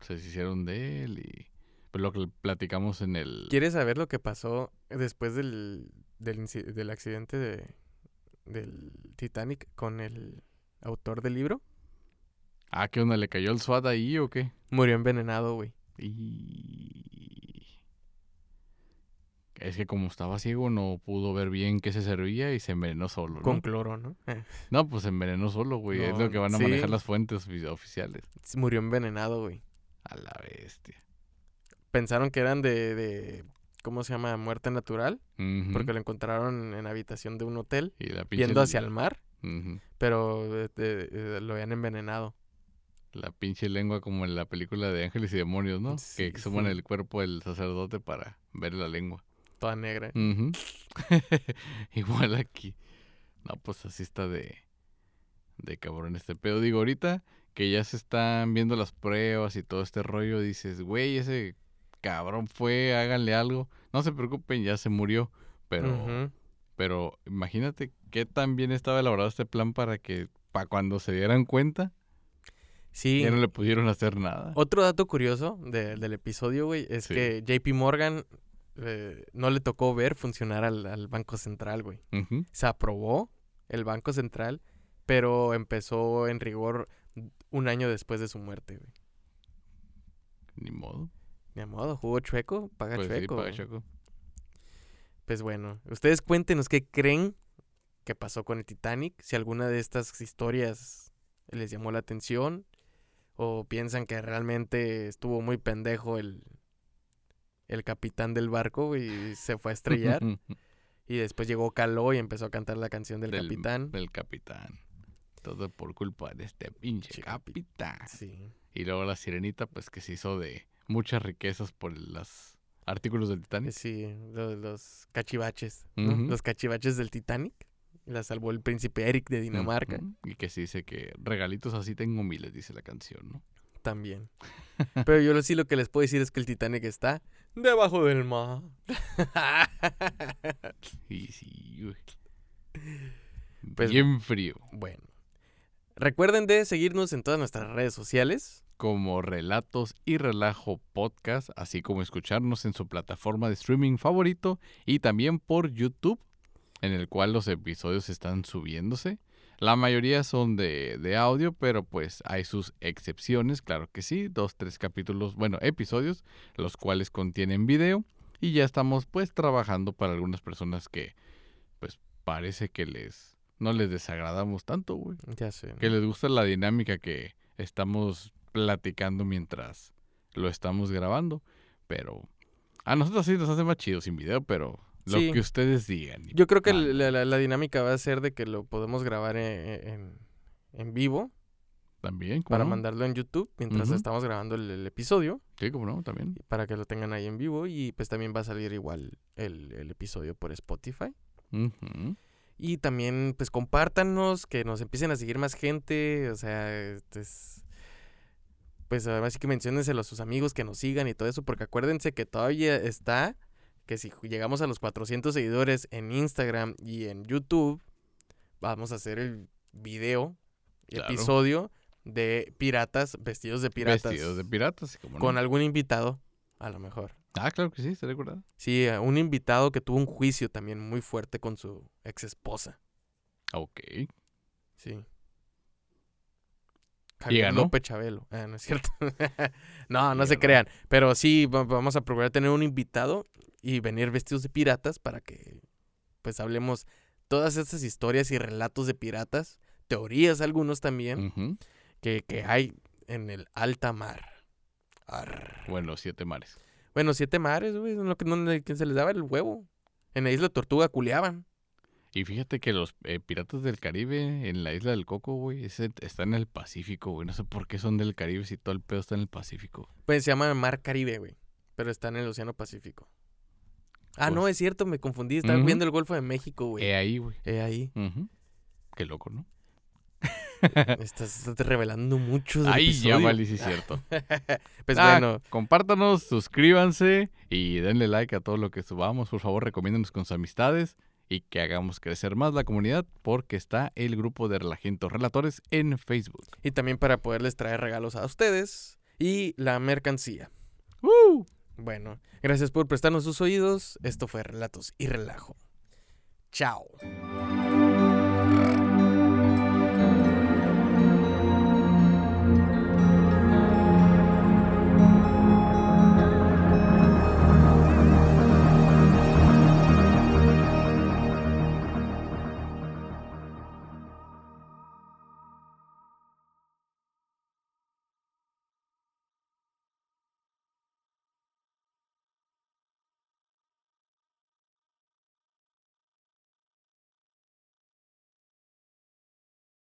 A: se deshicieron de él y... Pues lo que platicamos en el...
B: ¿Quieres saber lo que pasó después del, del, del accidente de, del Titanic con el autor del libro?
A: Ah, ¿qué onda? ¿Le cayó el SWAT ahí o qué?
B: Murió envenenado, güey.
A: Y... Es que como estaba ciego no pudo ver bien qué se servía y se envenenó solo, ¿no?
B: Con cloro, ¿no? Eh, [LAUGHS]
A: No, pues se envenenó solo, güey. es lo que van a
B: sí.
A: manejar las fuentes ofi- oficiales.
B: Murió envenenado, güey.
A: A la bestia.
B: pensaron que eran de, de ¿cómo se llama? Muerte natural, porque lo encontraron en la habitación de un hotel,
A: Y la pinche...
B: viendo hacia el mar, pero eh, eh, eh, lo habían envenenado.
A: La pinche lengua como en la película de Ángeles y Demonios, ¿no?
B: Sí.
A: Que exhuman el cuerpo del sacerdote para ver la lengua.
B: Toda negra.
A: Ujú. [LAUGHS] Igual aquí. No, pues así está de, de cabrón este pedo. Digo, ahorita que ya se están viendo las pruebas y todo este rollo, dices, güey, ese cabrón fue, háganle algo. No se preocupen, ya se murió. Pero, pero imagínate qué tan bien estaba elaborado este plan para que, para cuando se dieran cuenta,
B: Sí.
A: ya no le pudieron hacer nada.
B: Otro dato curioso de- del episodio, güey, es
A: Sí.
B: que JP Morgan eh, no le tocó ver funcionar al, al Banco Central, güey. Se aprobó el Banco Central, pero empezó en rigor un año después de su muerte, güey.
A: Ni modo.
B: Ni modo, jugó chueco, paga
A: Pues sí, paga chueco.
B: Pues bueno, ustedes cuéntenos qué creen que pasó con el Titanic, si alguna de estas historias les llamó la atención o piensan que realmente estuvo muy pendejo el, el capitán del barco y se fue a estrellar [LAUGHS] y después llegó Caló y empezó a cantar la canción del, capitán.
A: Del capitán. Todo por culpa de este pinche
B: Pinche capi-
A: capitán.
B: Sí.
A: Y luego la sirenita, pues que se hizo de muchas riquezas por los artículos del Titanic.
B: Sí, lo- los, cachivaches. Los cachivaches del Titanic. La salvó el príncipe Eric de Dinamarca.
A: Y que se dice que regalitos así tengo miles, dice la canción, ¿no?
B: también. Pero yo lo- sí lo que les puedo decir es que el Titanic está debajo del mar. [LAUGHS]
A: Sí, güey.
B: Pues-
A: Bien frío.
B: bueno. Recuerden de seguirnos en todas nuestras redes sociales.
A: Como Relatos y Relajo Podcast, así como escucharnos en su plataforma de streaming favorito y también por YouTube, en el cual los episodios están subiéndose. La mayoría son de, de audio, pero pues hay sus excepciones, claro que sí, dos, tres capítulos, bueno, episodios, los cuales contienen video y ya estamos pues trabajando para algunas personas que pues parece que les no les desagradamos tanto, güey.
B: Ya sé.
A: Que les gusta la dinámica que estamos platicando mientras lo estamos grabando. Pero a nosotros sí nos hace más chido sin video, pero Lo
B: Sí.
A: que ustedes digan.
B: Yo creo que la, la- la dinámica va a ser de que lo podemos grabar en, en- en vivo
A: También, ¿cómo
B: para
A: no?
B: mandarlo en YouTube mientras estamos grabando el, el episodio.
A: Sí, como no, también.
B: Para que lo tengan ahí en vivo. Y pues también va a salir igual el, el episodio por Spotify. Y también, pues, compártanos, que nos empiecen a seguir más gente. O sea, es- pues, ahora sí que menciónenselo a sus amigos que nos sigan y todo eso, porque acuérdense que todavía está, que si llegamos a los 400 seguidores en Instagram y en YouTube, vamos a hacer el video,
A: Claro.
B: episodio de piratas, vestidos de piratas,
A: Vestidos de piratas, como no.
B: con algún invitado, a lo mejor.
A: Ah, claro que sí, ¿se recuerda?
B: Sí, a un invitado que tuvo un juicio también muy fuerte con su ex esposa.
A: Ok.
B: Sí.
A: ¿Y
B: Javier? López Chabelo. Ah, no es cierto. [LAUGHS] no, no
A: ¿Y
B: se crean. Pero sí, va- vamos a procurar tener un invitado y venir vestidos de piratas para que pues hablemos todas estas historias y relatos de piratas, teorías algunos también, que, que hay en el alta mar. Arr.
A: Bueno, siete mares.
B: Bueno, siete mares, güey, en lo que, se les daba el huevo. En la isla Tortuga culeaban.
A: Y fíjate que los eh, piratas del Caribe en la isla del Coco, güey, está en el Pacífico, güey. No sé por qué son del Caribe si todo el pedo está en el Pacífico.
B: Pues se llama Mar Caribe, güey. Pero está en el Océano Pacífico. Ah, no,
A: Pues-
B: es cierto, me confundí. Estaba viendo el Golfo de México, güey.
A: Eh, ahí, güey.
B: Eh, ahí.
A: Ujú. Qué loco, ¿no? [LAUGHS]
B: Estás, estás revelando mucho del
A: Ay, ya vale, sí es cierto. [LAUGHS]
B: Pues
A: Ah,
B: bueno,
A: Compártanos, suscríbanse y denle like a todo lo que subamos. Por favor, recomiéndenos con sus amistades y que hagamos crecer más la comunidad porque está el grupo de Relajientos Relatores en Facebook.
B: y también para poderles traer regalos a ustedes y la mercancía.
A: ¡Uh!
B: Bueno, gracias por prestarnos sus oídos. Esto fue Relatos y Relajo. Chao.